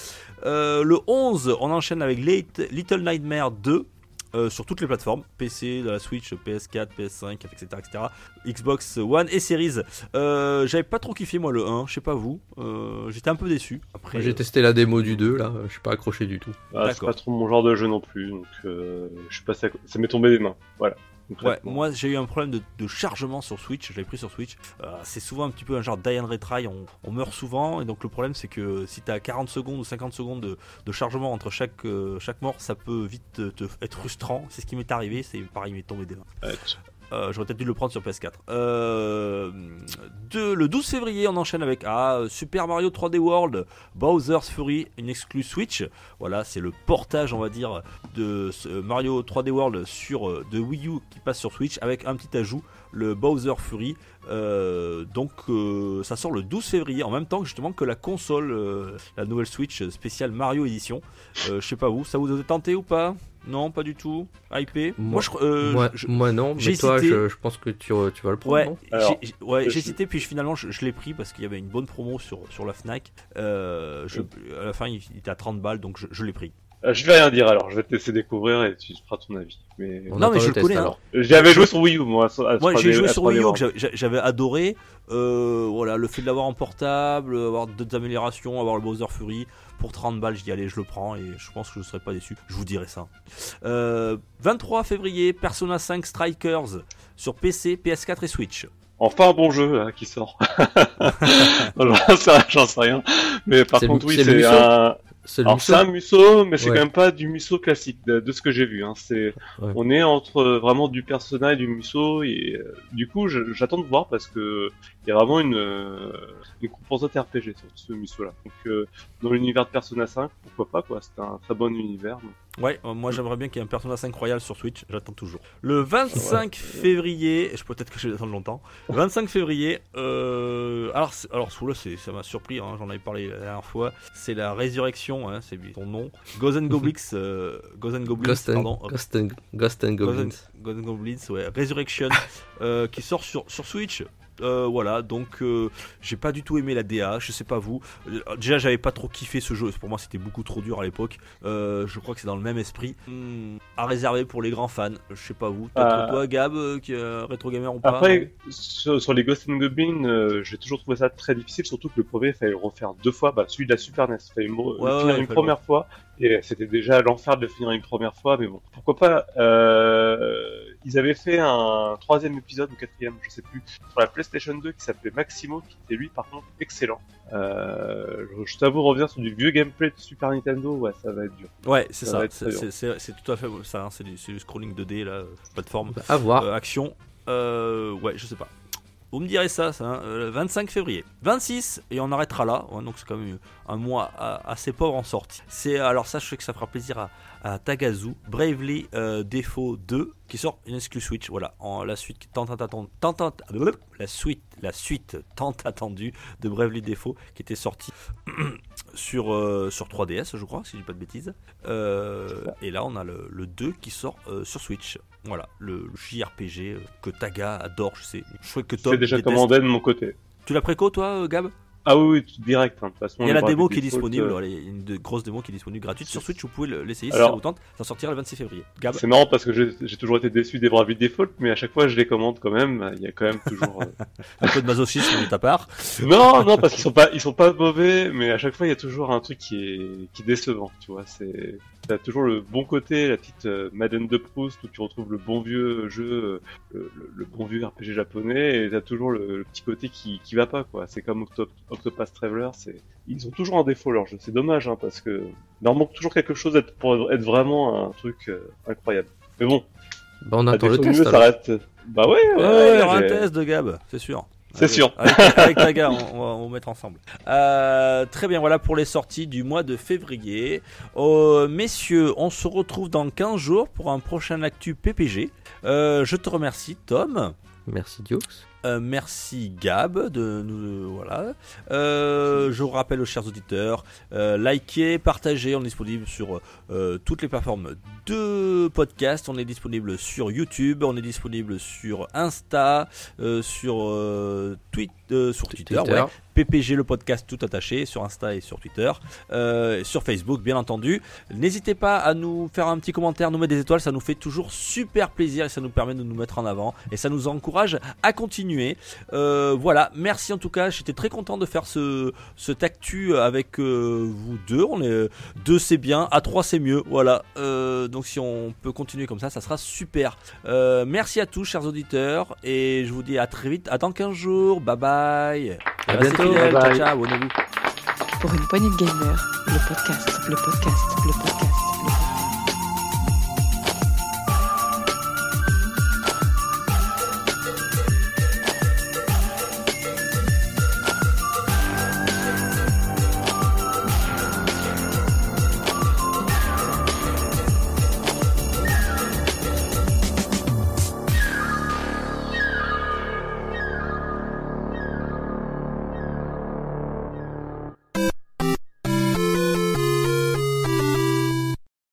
Le 11, on enchaîne avec Late- Little Nightmare 2. Euh, sur toutes les plateformes, PC, la Switch, PS4, PS5, etc., etc. Xbox One et Series. Euh, J'avais pas trop kiffé moi le 1, je sais pas vous. Euh, J'étais un peu déçu. Après, J'ai testé la démo du 2, là, je suis pas accroché du tout. Ah, c'est pas trop mon genre de jeu non plus, donc euh, je suis passé à... ça m'est tombé des mains. Voilà. Ouais, moi j'ai eu un problème de, de chargement sur Switch, je l'avais pris sur Switch. Euh, c'est souvent un petit peu un genre die and retry, on, on meurt souvent, et donc le problème c'est que si t'as 40 secondes ou 50 secondes de, de chargement entre chaque, euh, chaque mort, ça peut vite te, te- être frustrant. C'est ce qui m'est arrivé, c'est pareil, il m'est tombé des mains. Ouais, Euh, J'aurais peut-être dû le prendre sur PS4. Euh, le 12 février, on enchaîne avec ah, Super Mario 3D World, Bowser's Fury, une exclue Switch. Voilà, c'est le portage, on va dire, de Mario 3D World sur euh, de Wii U qui passe sur Switch avec un petit ajout, le Bowser Fury. Donc ça sort le 12 février en même temps justement que la console, la nouvelle Switch spéciale Mario Edition. Je sais pas vous, ça vous a tenté ou pas? Non, pas du tout. Hypé Moi, je, euh, moi, je- moi non, mais toi je, je pense que tu, tu vas le prendre. Ouais, Alors, j'ai- ouais, hésité, puis je- finalement je, je l'ai pris parce qu'il y avait une bonne promo sur, sur la Fnac. Euh, je- à la fin, il, il était à 30 balles, donc je, je l'ai pris. Euh, je vais rien dire alors, je vais te laisser découvrir et tu feras ton avis. Mais On Non, mais je le connais, hein. alors. j'y avais joué sur Wii U moi. à Moi, 3D j'ai joué sur 3D Wii U, que j'avais- j'a- j'avais adoré. Euh, voilà, le fait de l'avoir en portable, avoir d'autres améliorations, avoir le Bowser Fury. Pour 30 balles, je dis allez, je le prends et je pense que je ne serai pas déçu. Je vous dirai ça. Euh, 23 février, Persona 5 Strikers sur PC, PS4 et Switch. Enfin un bon jeu là qui sort. J'en sais rien, j'en sais rien. Mais par contre oui c'est un. C'est Alors c'est un Musso, mais c'est Ouais. quand même pas du Musso classique de, de ce que j'ai vu. Hein. C'est, Ouais. on est entre euh, vraiment du Persona et du Musso et euh, du coup je- j'attends de voir parce que il y a vraiment une, euh, une composante RPG sur ce Musso là. Donc euh, dans l'univers de Persona 5, pourquoi pas quoi. C'est un très bon univers. donc. Ouais, euh, moi j'aimerais bien qu'il y ait un Persona 5 Royal sur Switch, j'attends toujours. Le 25 février, je peux peut-être que je vais attendre longtemps. 25 février, euh, alors, ça m'a surpris, hein, j'en avais parlé la dernière fois. C'est la résurrection, hein, c'est son nom. Ghost and Goblins, (laughs) euh, Ghost and Goblins, Ghost and, pardon. Ghost and, Ghost and Goblins. and Goblins, ouais, Resurrection, euh, qui sort sur, sur Switch. Euh, voilà, donc euh, j'ai pas du tout aimé la DA, je sais pas vous. Euh, déjà, j'avais pas trop kiffé ce jeu, pour moi c'était beaucoup trop dur à l'époque. Euh, je crois que c'est dans le même esprit. Hmm, à réserver pour les grands fans, je sais pas vous. Peut-être Euh, toi, Gab, qui rétro gamer ou pas Après, sur, sur les Ghost and Goblins, euh, j'ai toujours trouvé ça très difficile, surtout que le premier, il fallait le refaire deux fois. Bah, celui de la Super NES, il fallait le ouais, finir une première fois, et c'était déjà l'enfer de le finir une première fois, mais bon, pourquoi pas. Euh, ils avaient fait un troisième épisode ou quatrième, je sais plus, sur la PlayStation 2 qui s'appelait Maximo, qui était lui, par contre, excellent. Euh, je, t'avoue, revenir sur du vieux gameplay de Super Nintendo, ouais, ça va être dur. Ouais, c'est Ça c'est- tout à fait ça, hein, c'est du, scrolling 2D, là, euh, plateforme. À voir. Euh, action, euh, ouais, je sais pas. Vous me direz ça, ça hein, euh, 25 février. 26, et on arrêtera là. Ouais, donc c'est quand même un mois a- assez pauvre en sortie. C'est alors ça, je sais que ça fera plaisir à, à Tagazu. Bravely euh, Default 2 qui sort une exclu Switch. Voilà, en la suite tant attendue, tant, tant- la suite, la suite tant attendue de Bravely Default qui était sortie (clears throat) sur euh, sur 3DS, je crois, si je dis pas de bêtises. Euh, et là, on a le, le 2 qui sort sur Switch. Voilà, le, le JRPG que Taga adore, je sais. Je crois que Tom C'est déjà déteste. commandé de mon côté. Tu l'as préco toi, Gab? Ah oui, oui, direct. hein, de toute façon, Il y a la démo qui est disponible, euh, voilà, il y a une de- grosse démo qui est disponible gratuite sur Switch, vous pouvez le- l'essayer si Alors- ça vous tente, ça sortira le 26 février. C'est marrant parce que j'ai toujours été déçu des Bravely Default, mais à chaque fois je les commande quand même. Il y a quand même toujours. euh, (laughs) un peu de masochisme de ta part. non, non, parce qu'ils sont pas, ils sont pas mauvais, mais à chaque fois il y a toujours un truc qui est, qui est décevant. Tu vois, c'est, t'as toujours le bon côté, la petite euh, Madeleine de Proust où tu retrouves le bon vieux jeu, euh, le, le- le bon vieux RPG japonais, et t'as toujours le, le petit côté qui, qui va pas quoi. C'est comme Octo- Octopath Traveler, c'est, ils ont toujours un défaut leur jeu. C'est dommage, hein, parce que il leur manque toujours quelque chose pour être vraiment un truc euh, incroyable. Mais bon, Bah, on attend le test. mieux, ça reste. Bah ouais, ouais, Ouais, ouais, il y aura un test de Gab, c'est sûr. C'est Avec- sûr. Avec, avec Taga, (laughs) on, on va on mettre ensemble. Euh, très bien, voilà pour les sorties du mois de février. Euh, messieurs, on se retrouve dans 15 jours pour un prochain actu PPG. Euh, je te remercie, Tom. Merci Diox. Euh, merci Gab de nous voilà. Euh, je vous rappelle aux chers auditeurs, euh, likez, partagez. On est disponible sur toutes les plateformes de podcast. On est disponible sur YouTube, on est disponible sur Insta, sur tweet, sur Twitter, Twitter. ouais. PPG le podcast tout attaché sur Insta et sur Twitter, euh, sur Facebook bien entendu. N'hésitez pas à nous faire un petit commentaire, nous mettre des étoiles, ça nous fait toujours super plaisir et ça nous permet de nous mettre en avant et ça nous encourage à continuer. Euh, voilà, merci en tout cas, j'étais très content de faire ce cet actu avec euh, vous deux. On est deux c'est bien, à trois c'est mieux. Voilà, Euh, donc si on peut continuer comme ça, ça sera super. Euh, merci à tous chers auditeurs et je vous dis à très vite, à dans 15 jours. Bye bye. À bientôt. fidèles, Bye bye. Ciao, ciao. Pour une poignée de gamers, le podcast, le podcast, le podcast.